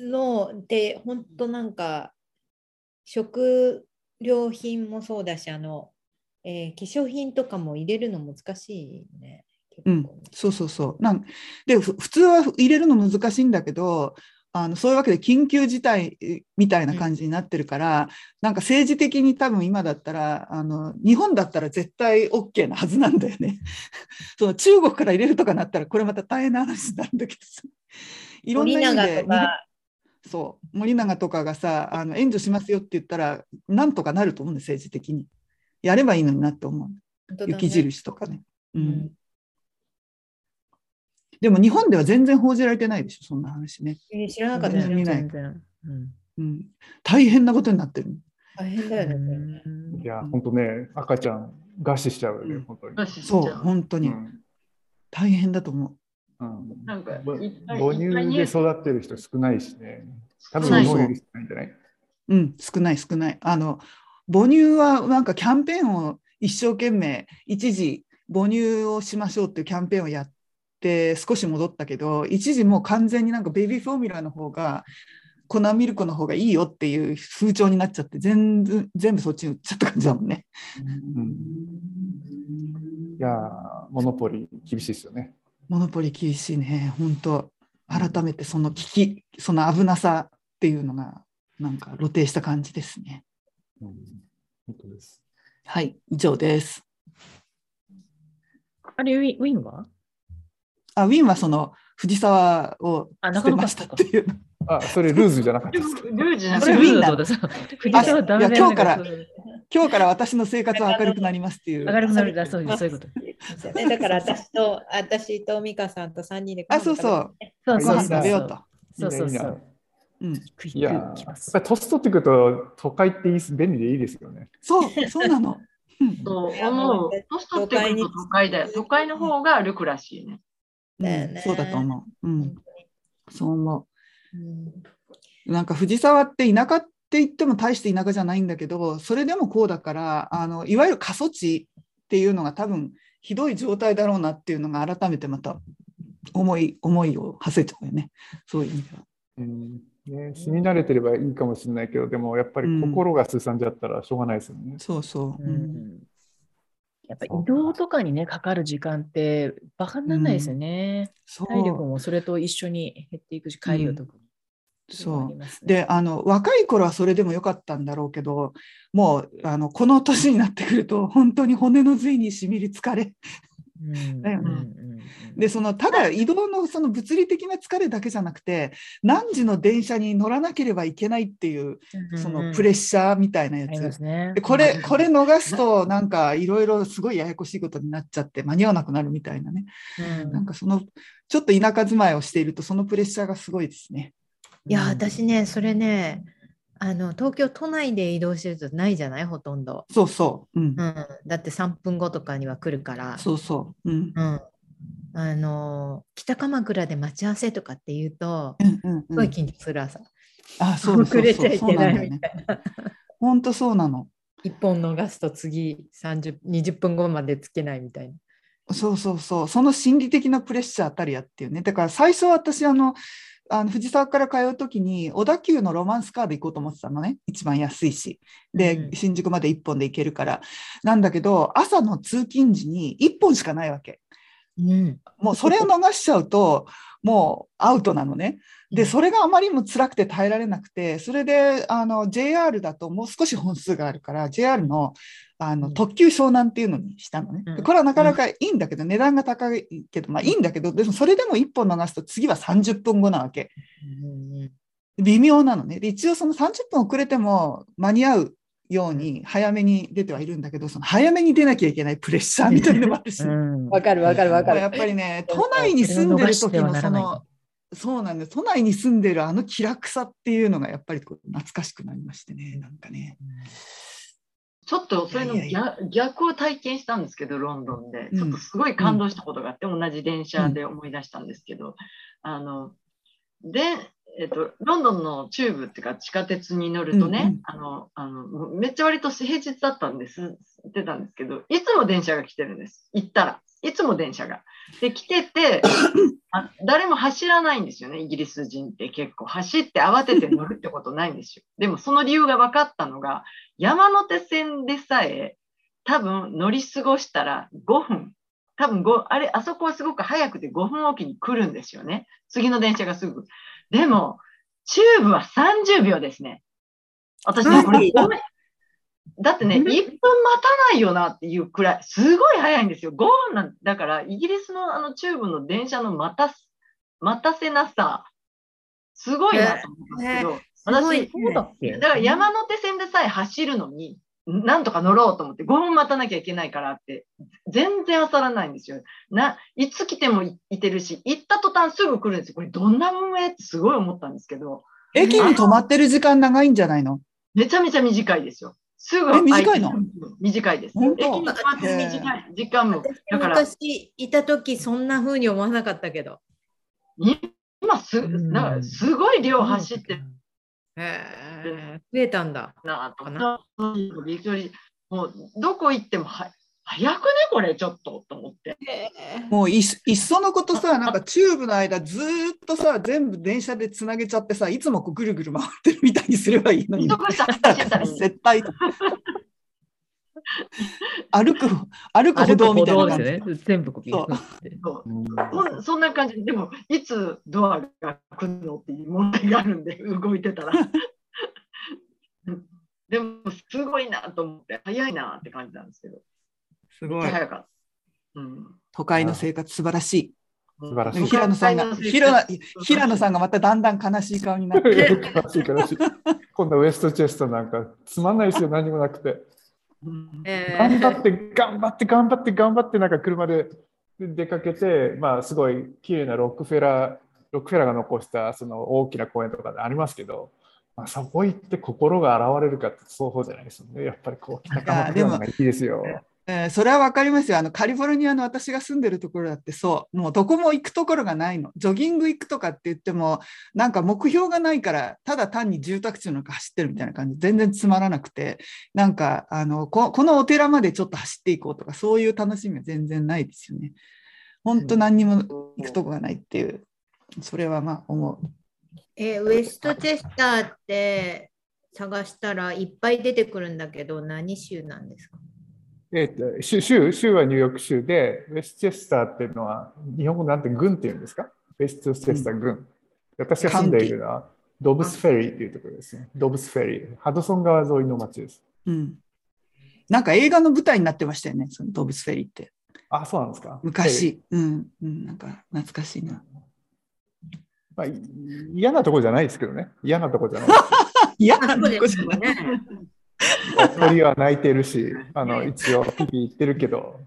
ので、本当なんか、食料品もそうだし、あの、えー、化粧品とかも入れるの難しいね。うん、そうそうそうなんで普通は入れるの難しいんだけどあのそういうわけで緊急事態みたいな感じになってるから、うん、なんか政治的に多分今だったらあの日本だったら絶対 OK なはずなんだよね。その中国から入れるとかなったらこれまた大変な話なんだけどいろんな意味でそう森永とかがさあの援助しますよって言ったらなんとかなると思うんです政治的に。やればいいのになって思う。ね、雪印とかね。うん、うんでも日本では全然報じられてないでしょ、そんな話ね。えー、知らなかった見ない。うんうん、大変なことになってる。大変だよね。いや、本当ね、赤ちゃん、餓死しちゃうよね、本当に。そう、本当に。大変だと思う。うん、なんか母乳で育ってる人少ないしね。多分日本より少ないんじゃない？うん、少ない少ない。あの母乳はなんかキャンペーンを一生懸命一時母乳をしましょうっていうキャンペーンをやっって少し戻ったけど一時もう完全になんかベビーフォーミュラの方が粉ミルクの方がいいよっていう風潮になっちゃって全部全部そっちに売っちゃった感じだもんね。うん、いやモノポリ厳しいですよね。モノポリ厳しいね本当改めてその危機その危なさっていうのがなんか露呈した感じですね。うん、本当ですはい以上です。あれウィンは？あウィンはその藤沢を捨てましたっていう。あ、それルーズじゃなかったですか？ルーズじゃなかった。藤沢ダメ今日から今日から私の生活は明るくなりますっていう。明るくなるだそういうそういうこと。だから私と私と美香さんと三人であ、そうそう。そうそう食べようと。そうそうそう。うん、いや、やっぱり年取ってくると都会っていい便利でいいですよね。そう、そうなの。そう思う。年取ってくると都会だよ。都会の方がルクらしいね。ね、うん、そうだと思う。うん、そう思う。うん、なんか藤沢って田舎って言っても大して田舎じゃないんだけどそれでもこうだからあのいわゆる過疎地っていうのが多分ひどい状態だろうなっていうのが改めてまた思い思いを馳せちゃうよね。そういう意味では。うん。ね、死に慣れてればいいかもしれないけどでもやっぱり心がすさんじゃったらしょうがないですよね。そうそう、うんやっぱ移動とかにね、かかる時間ってバカにならないですよね。う。ん、体力もそれと一緒に減っていくし、帰りを特に。そう、ね、であの若い頃はそれでもよかったんだろうけどもうあのこの年になってくると本当に骨の髄にしみり疲れだよね。でそのただ移動のその物理的な疲れだけじゃなくて何時の電車に乗らなければいけないっていうそのプレッシャーみたいなやつ、でこれこれ逃すとなんかいろいろすごいややこしいことになっちゃって間に合わなくなるみたいなね、うん、なんかそのちょっと田舎住まいをしているとそのプレッシャーがすごいですね。いや私ねそれねあの東京都内で移動してるとないじゃない？ほとんど。そうそう、うん、うん、だって3分後とかには来るから。そうそう。うん、うん、あの北鎌倉で待ち合わせとかっていうと、うんうんうん、すごい緊張する朝。あそう遅れちゃいけないみたいな。本当そうなの。一本逃すと次30 20分後までつけないみたいな。そうそうそう、その心理的なプレッシャーたりやっていうね。だから最初私あのあの藤沢から通う時に小田急のロマンスカーで行こうと思ってたのね。一番安いし。で、うん、新宿まで1本で行けるから。なんだけど朝の通勤時に1本しかないわけ。うん、もうそれを逃しちゃうともうアウトなのね。でそれがあまりにも辛くて耐えられなくてそれであの JR だともう少し本数があるから JR のあの特急湘南っていうのにしたのね。これはなかなかいいんだけど、値段が高いけど、まあいいんだけど、でもそれでも1本逃すと次は30分後なわけ。微妙なのね。で一応その30分遅れても間に合うように早めに出てはいるんだけど、その早めに出なきゃいけないプレッシャーみたいなのもあるし。わ、かるわかるわかる。やっぱりね、都内に住んでる時のその、そうなんです。都内に住んでるあの気楽さっていうのがやっぱりこう懐かしくなりましてね、なんかね。ちょっとそれの逆を体験したんですけど、ロンドンで。ちょっとすごい感動したことがあって、同じ電車で思い出したんですけど、あの、で、えっと、ロンドンのチューブっていうか地下鉄に乗るとね、うんうん、あのあのめっちゃ割と平日だったんです。ってたんですけどいつも電車が来てるんです。行ったら。いつも電車が。で来てて あ誰も走らないんですよね。イギリス人って結構走って慌てて乗るってことないんですよ。でもその理由が分かったのが山手線でさえ多分乗り過ごしたら5分。多分あれあそこはすごく早くて5分おきに来るんですよね。次の電車がすぐ。でも、チューブは30秒ですね。私ね、これ、だってね、1分待たないよなっていうくらい、すごい早いんですよ。5分なんだから、イギリスのあのチューブの電車の待た待たせなさ、すごいなと思ったんですけど、私、だから山手線でさえ走るのに、なんとか乗ろうと思って5分待たなきゃいけないからって、全然焦らないんですよ。な、いつ来てもいてるし、行った途端すぐ来るんですよ。これどんな運営ってすごい思ったんですけど。駅に止まってる時間長いんじゃないの？めちゃめちゃ短いですよ。すぐ短いの？短いです。駅に止まって短い時間も。だから私いた時そんな風に思わなかったけど。今す、なんかすごい量走ってへ増えたんだ。なとかびっくり。もうどこ行ってもは早くねこれちょっとと思って。もういいっそのことさなんかチューブの間ずっとさ全部電車でつなげちゃってさいつもこうぐるぐる回ってるみたいにすればいいのに。絶対。歩く、歩く歩道みたいな感じ。ね、全部こうそそんな感じで、も、いつドアが来るのっていう問題があるんで、動いてたら。でも、すごいなと思って、早いなって感じなんですけど。すごい。早かった。うん、都会の生活、素晴らしい。素晴らしい。平野さんが、平野さんがまただんだん悲しい顔になって。悲しい悲しい。今度ウエストチェストなんかつまんないですよ、何もなくて。頑張って頑張って頑張って頑張ってなんか車で出かけて、まあ、すごい綺麗なロックフェラーロックフェラーが残したその大きな公園とかでありますけど、まあ、そこ行って心が現れるかってそうじゃないですよねやっぱりこう仲間というのがいいですよ。えー、それは分かりますよあの。カリフォルニアの私が住んでるところだってそう、もうどこも行くところがないの。ジョギング行くとかって言っても、なんか目標がないから、ただ単に住宅地の中走ってるみたいな感じ、全然つまらなくて、なんかあのこ、このお寺までちょっと走っていこうとか、そういう楽しみは全然ないですよね。本当何にも行くとこがないっていう、それはまあ思う。えー、ウエストチェスターって探したらいっぱい出てくるんだけど、何州なんですか？えーと、州州はニューヨーク州で、ウェスチェスターっていうのは、日本語なんて軍っていうんですか？ウェスチェスター軍。うん、私が住んでいるのは、ドブスフェリーっていうところですね。ドブスフェリー。ハドソン川沿いの町です。うん。なんか映画の舞台になってましたよね、そのドブスフェリーって。あ、そうなんですか。昔。うん、うん、なんか懐かしいな。まあ、嫌なとこじゃないですけどね。嫌なとこじゃない。嫌なとこじゃない。鳥は鳴いてるし、あの一応、日々言ってるけど、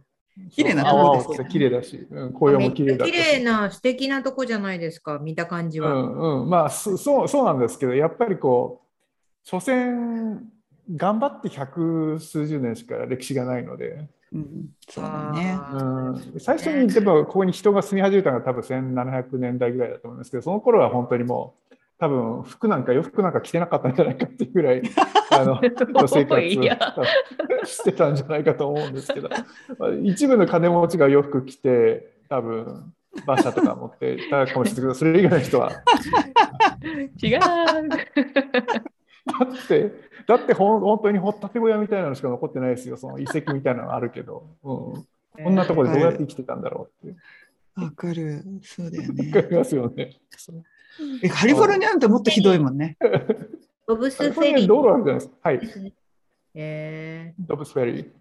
綺麗なとこです綺麗だし、うん、紅葉も綺麗だし。綺麗な、素敵なとこじゃないですか、見た感じは。うんうん、まあそ、そうそうなんですけど、やっぱりこう、所詮、頑張って百数十年しか歴史がないので、うん、そうだね、うん、最初にでもここに人が住み始めたのが多分1700年代ぐらいだと思いますけどその頃は本当にもう多分服なんか洋服なんか着てなかったんじゃないかっていうぐらい あの生活してたんじゃないかと思うんですけど 一部の金持ちが洋服着て多分馬車とか持ってたかもしれないけど、それ以外の人は。違う。だって、だって本当に掘ったて小屋みたいなのしか残ってないですよ。その遺跡みたいなのあるけど。うん、こんなところでどうやって生きてたんだろうって。わかる。そうだよね。わかりますよね。え、カリフォルニアなんてもっとひどいもんね。ボブスフェリー。道路あるじゃないですか。はい。えー、ボブスフェリー。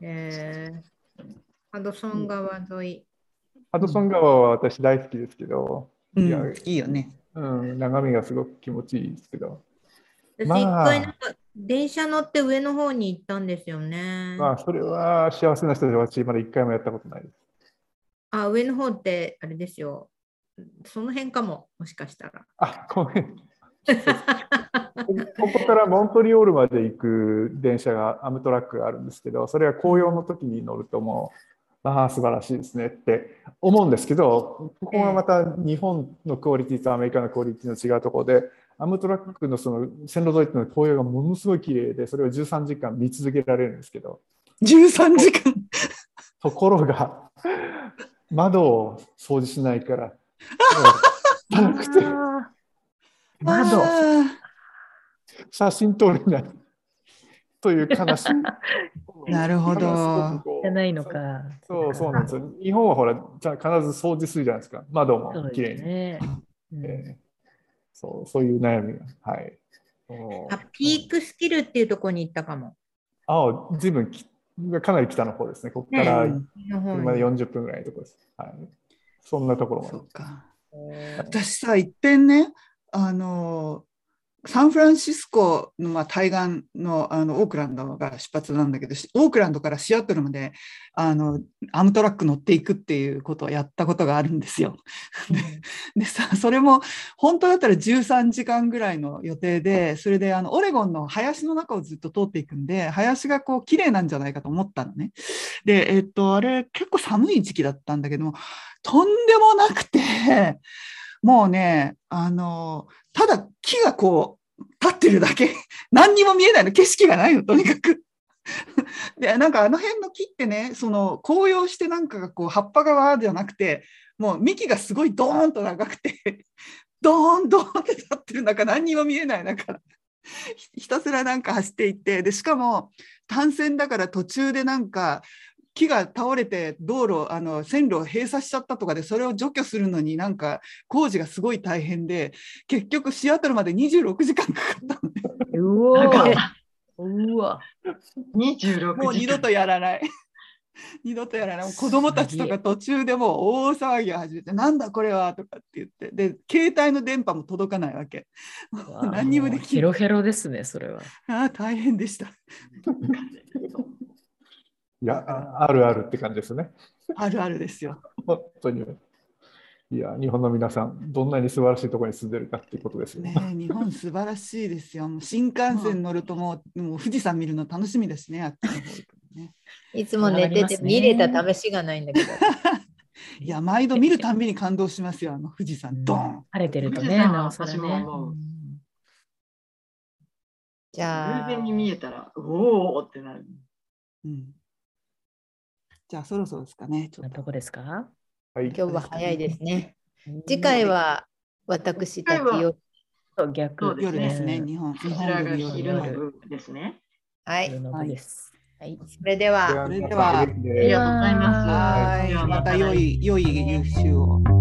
えー、ハドソン川沿い。ハドソン川は私大好きですけど、うん、いやいいよね。うん、眺めがすごく気持ちいいですけど。私、一回なんか電車乗って上の方に行ったんですよね。まあ、それは幸せな人で私、まだ一回もやったことないです。あ、上の方ってあれですよ。その辺かも、もしかしたら。あ、ごめん。ここからモントリオールまで行く電車がアムトラックがあるんですけどそれは紅葉の時に乗るともうああ素晴らしいですねって思うんですけどここがまた日本のクオリティとアメリカのクオリティの違うところでアムトラックのその線路沿いっていうのは紅葉がものすごい綺麗でそれを13時間見続けられるんですけど13時間ところが窓を掃除しないから高くて窓写真撮れないという悲しい。なるほど。じゃないのか。そうそうなんですよ。日本はほら、じゃ必ず掃除するじゃないですか。窓もきれいに。ねえー、そうそういう悩みが。はい。あピークスキルっていうところに行ったかも。ああ、ずいぶんかなり北の方ですね。ここから車で40分ぐらいのところです。はい、そんなところも。そうか私さ、いっぺんね、あのサンフランシスコのまあ対岸のあのオークランドが出発なんだけどオークランドからシアトルまであのアムトラック乗っていくっていうことをやったことがあるんですよ。でさそれも本当だったら13時間ぐらいの予定でそれであのオレゴンの林の中をずっと通っていくんで林がこう綺麗なんじゃないかと思ったのね。でえっとあれ結構寒い時期だったんだけどもとんでもなくて。もうね、あの、ただ木がこう、立ってるだけ。何にも見えないの。景色がないの、とにかく。で、なんかあの辺の木ってね、その紅葉してなんかがこう葉っぱがわじゃなくて、もう幹がすごいドーンと長くて、ドーンドーンって立ってる中何にも見えない中、ひたすらなんか走っていって、で、しかも単線だから途中でなんか木が倒れて道路あの線路を閉鎖しちゃったとかでそれを除去するのになんか工事がすごい大変で結局シアトルまで26時間かかったの。でうわ。うわ。26もう二度とやらない。二度とやらない。子供たちとか途中でもう大騒ぎを始めて「なんだこれは」とかって言って。で携帯の電波も届かないわけ。何にもできない。ヘロヘロですねそれは。あ大変でしたいや、あるあるって感じですね。あるあるですよ。本当に。いや、日本の皆さん、どんなに素晴らしいところに住んでるかっていうことですよね。日本素晴らしいですよ。もう新幹線乗るともうもう富士山見るの楽しみですね。あっね いつも寝てて見れた試しがないんだけど。いや、毎度見るたびに感動しますよ。あの富士山、ドン。晴れてるとね、なおさらね。じゃあ。偶然に見えたら、おおってなる。うんじゃあそろそろですかね。ちょっとどこですか、はい、今日は早いですね。次回は私たちよと逆、ね、夜ですね。日本日本が昼のですね。はい。はい。はい、それでは。それでは。ありがとうございます。はい。また良い良い優秀を。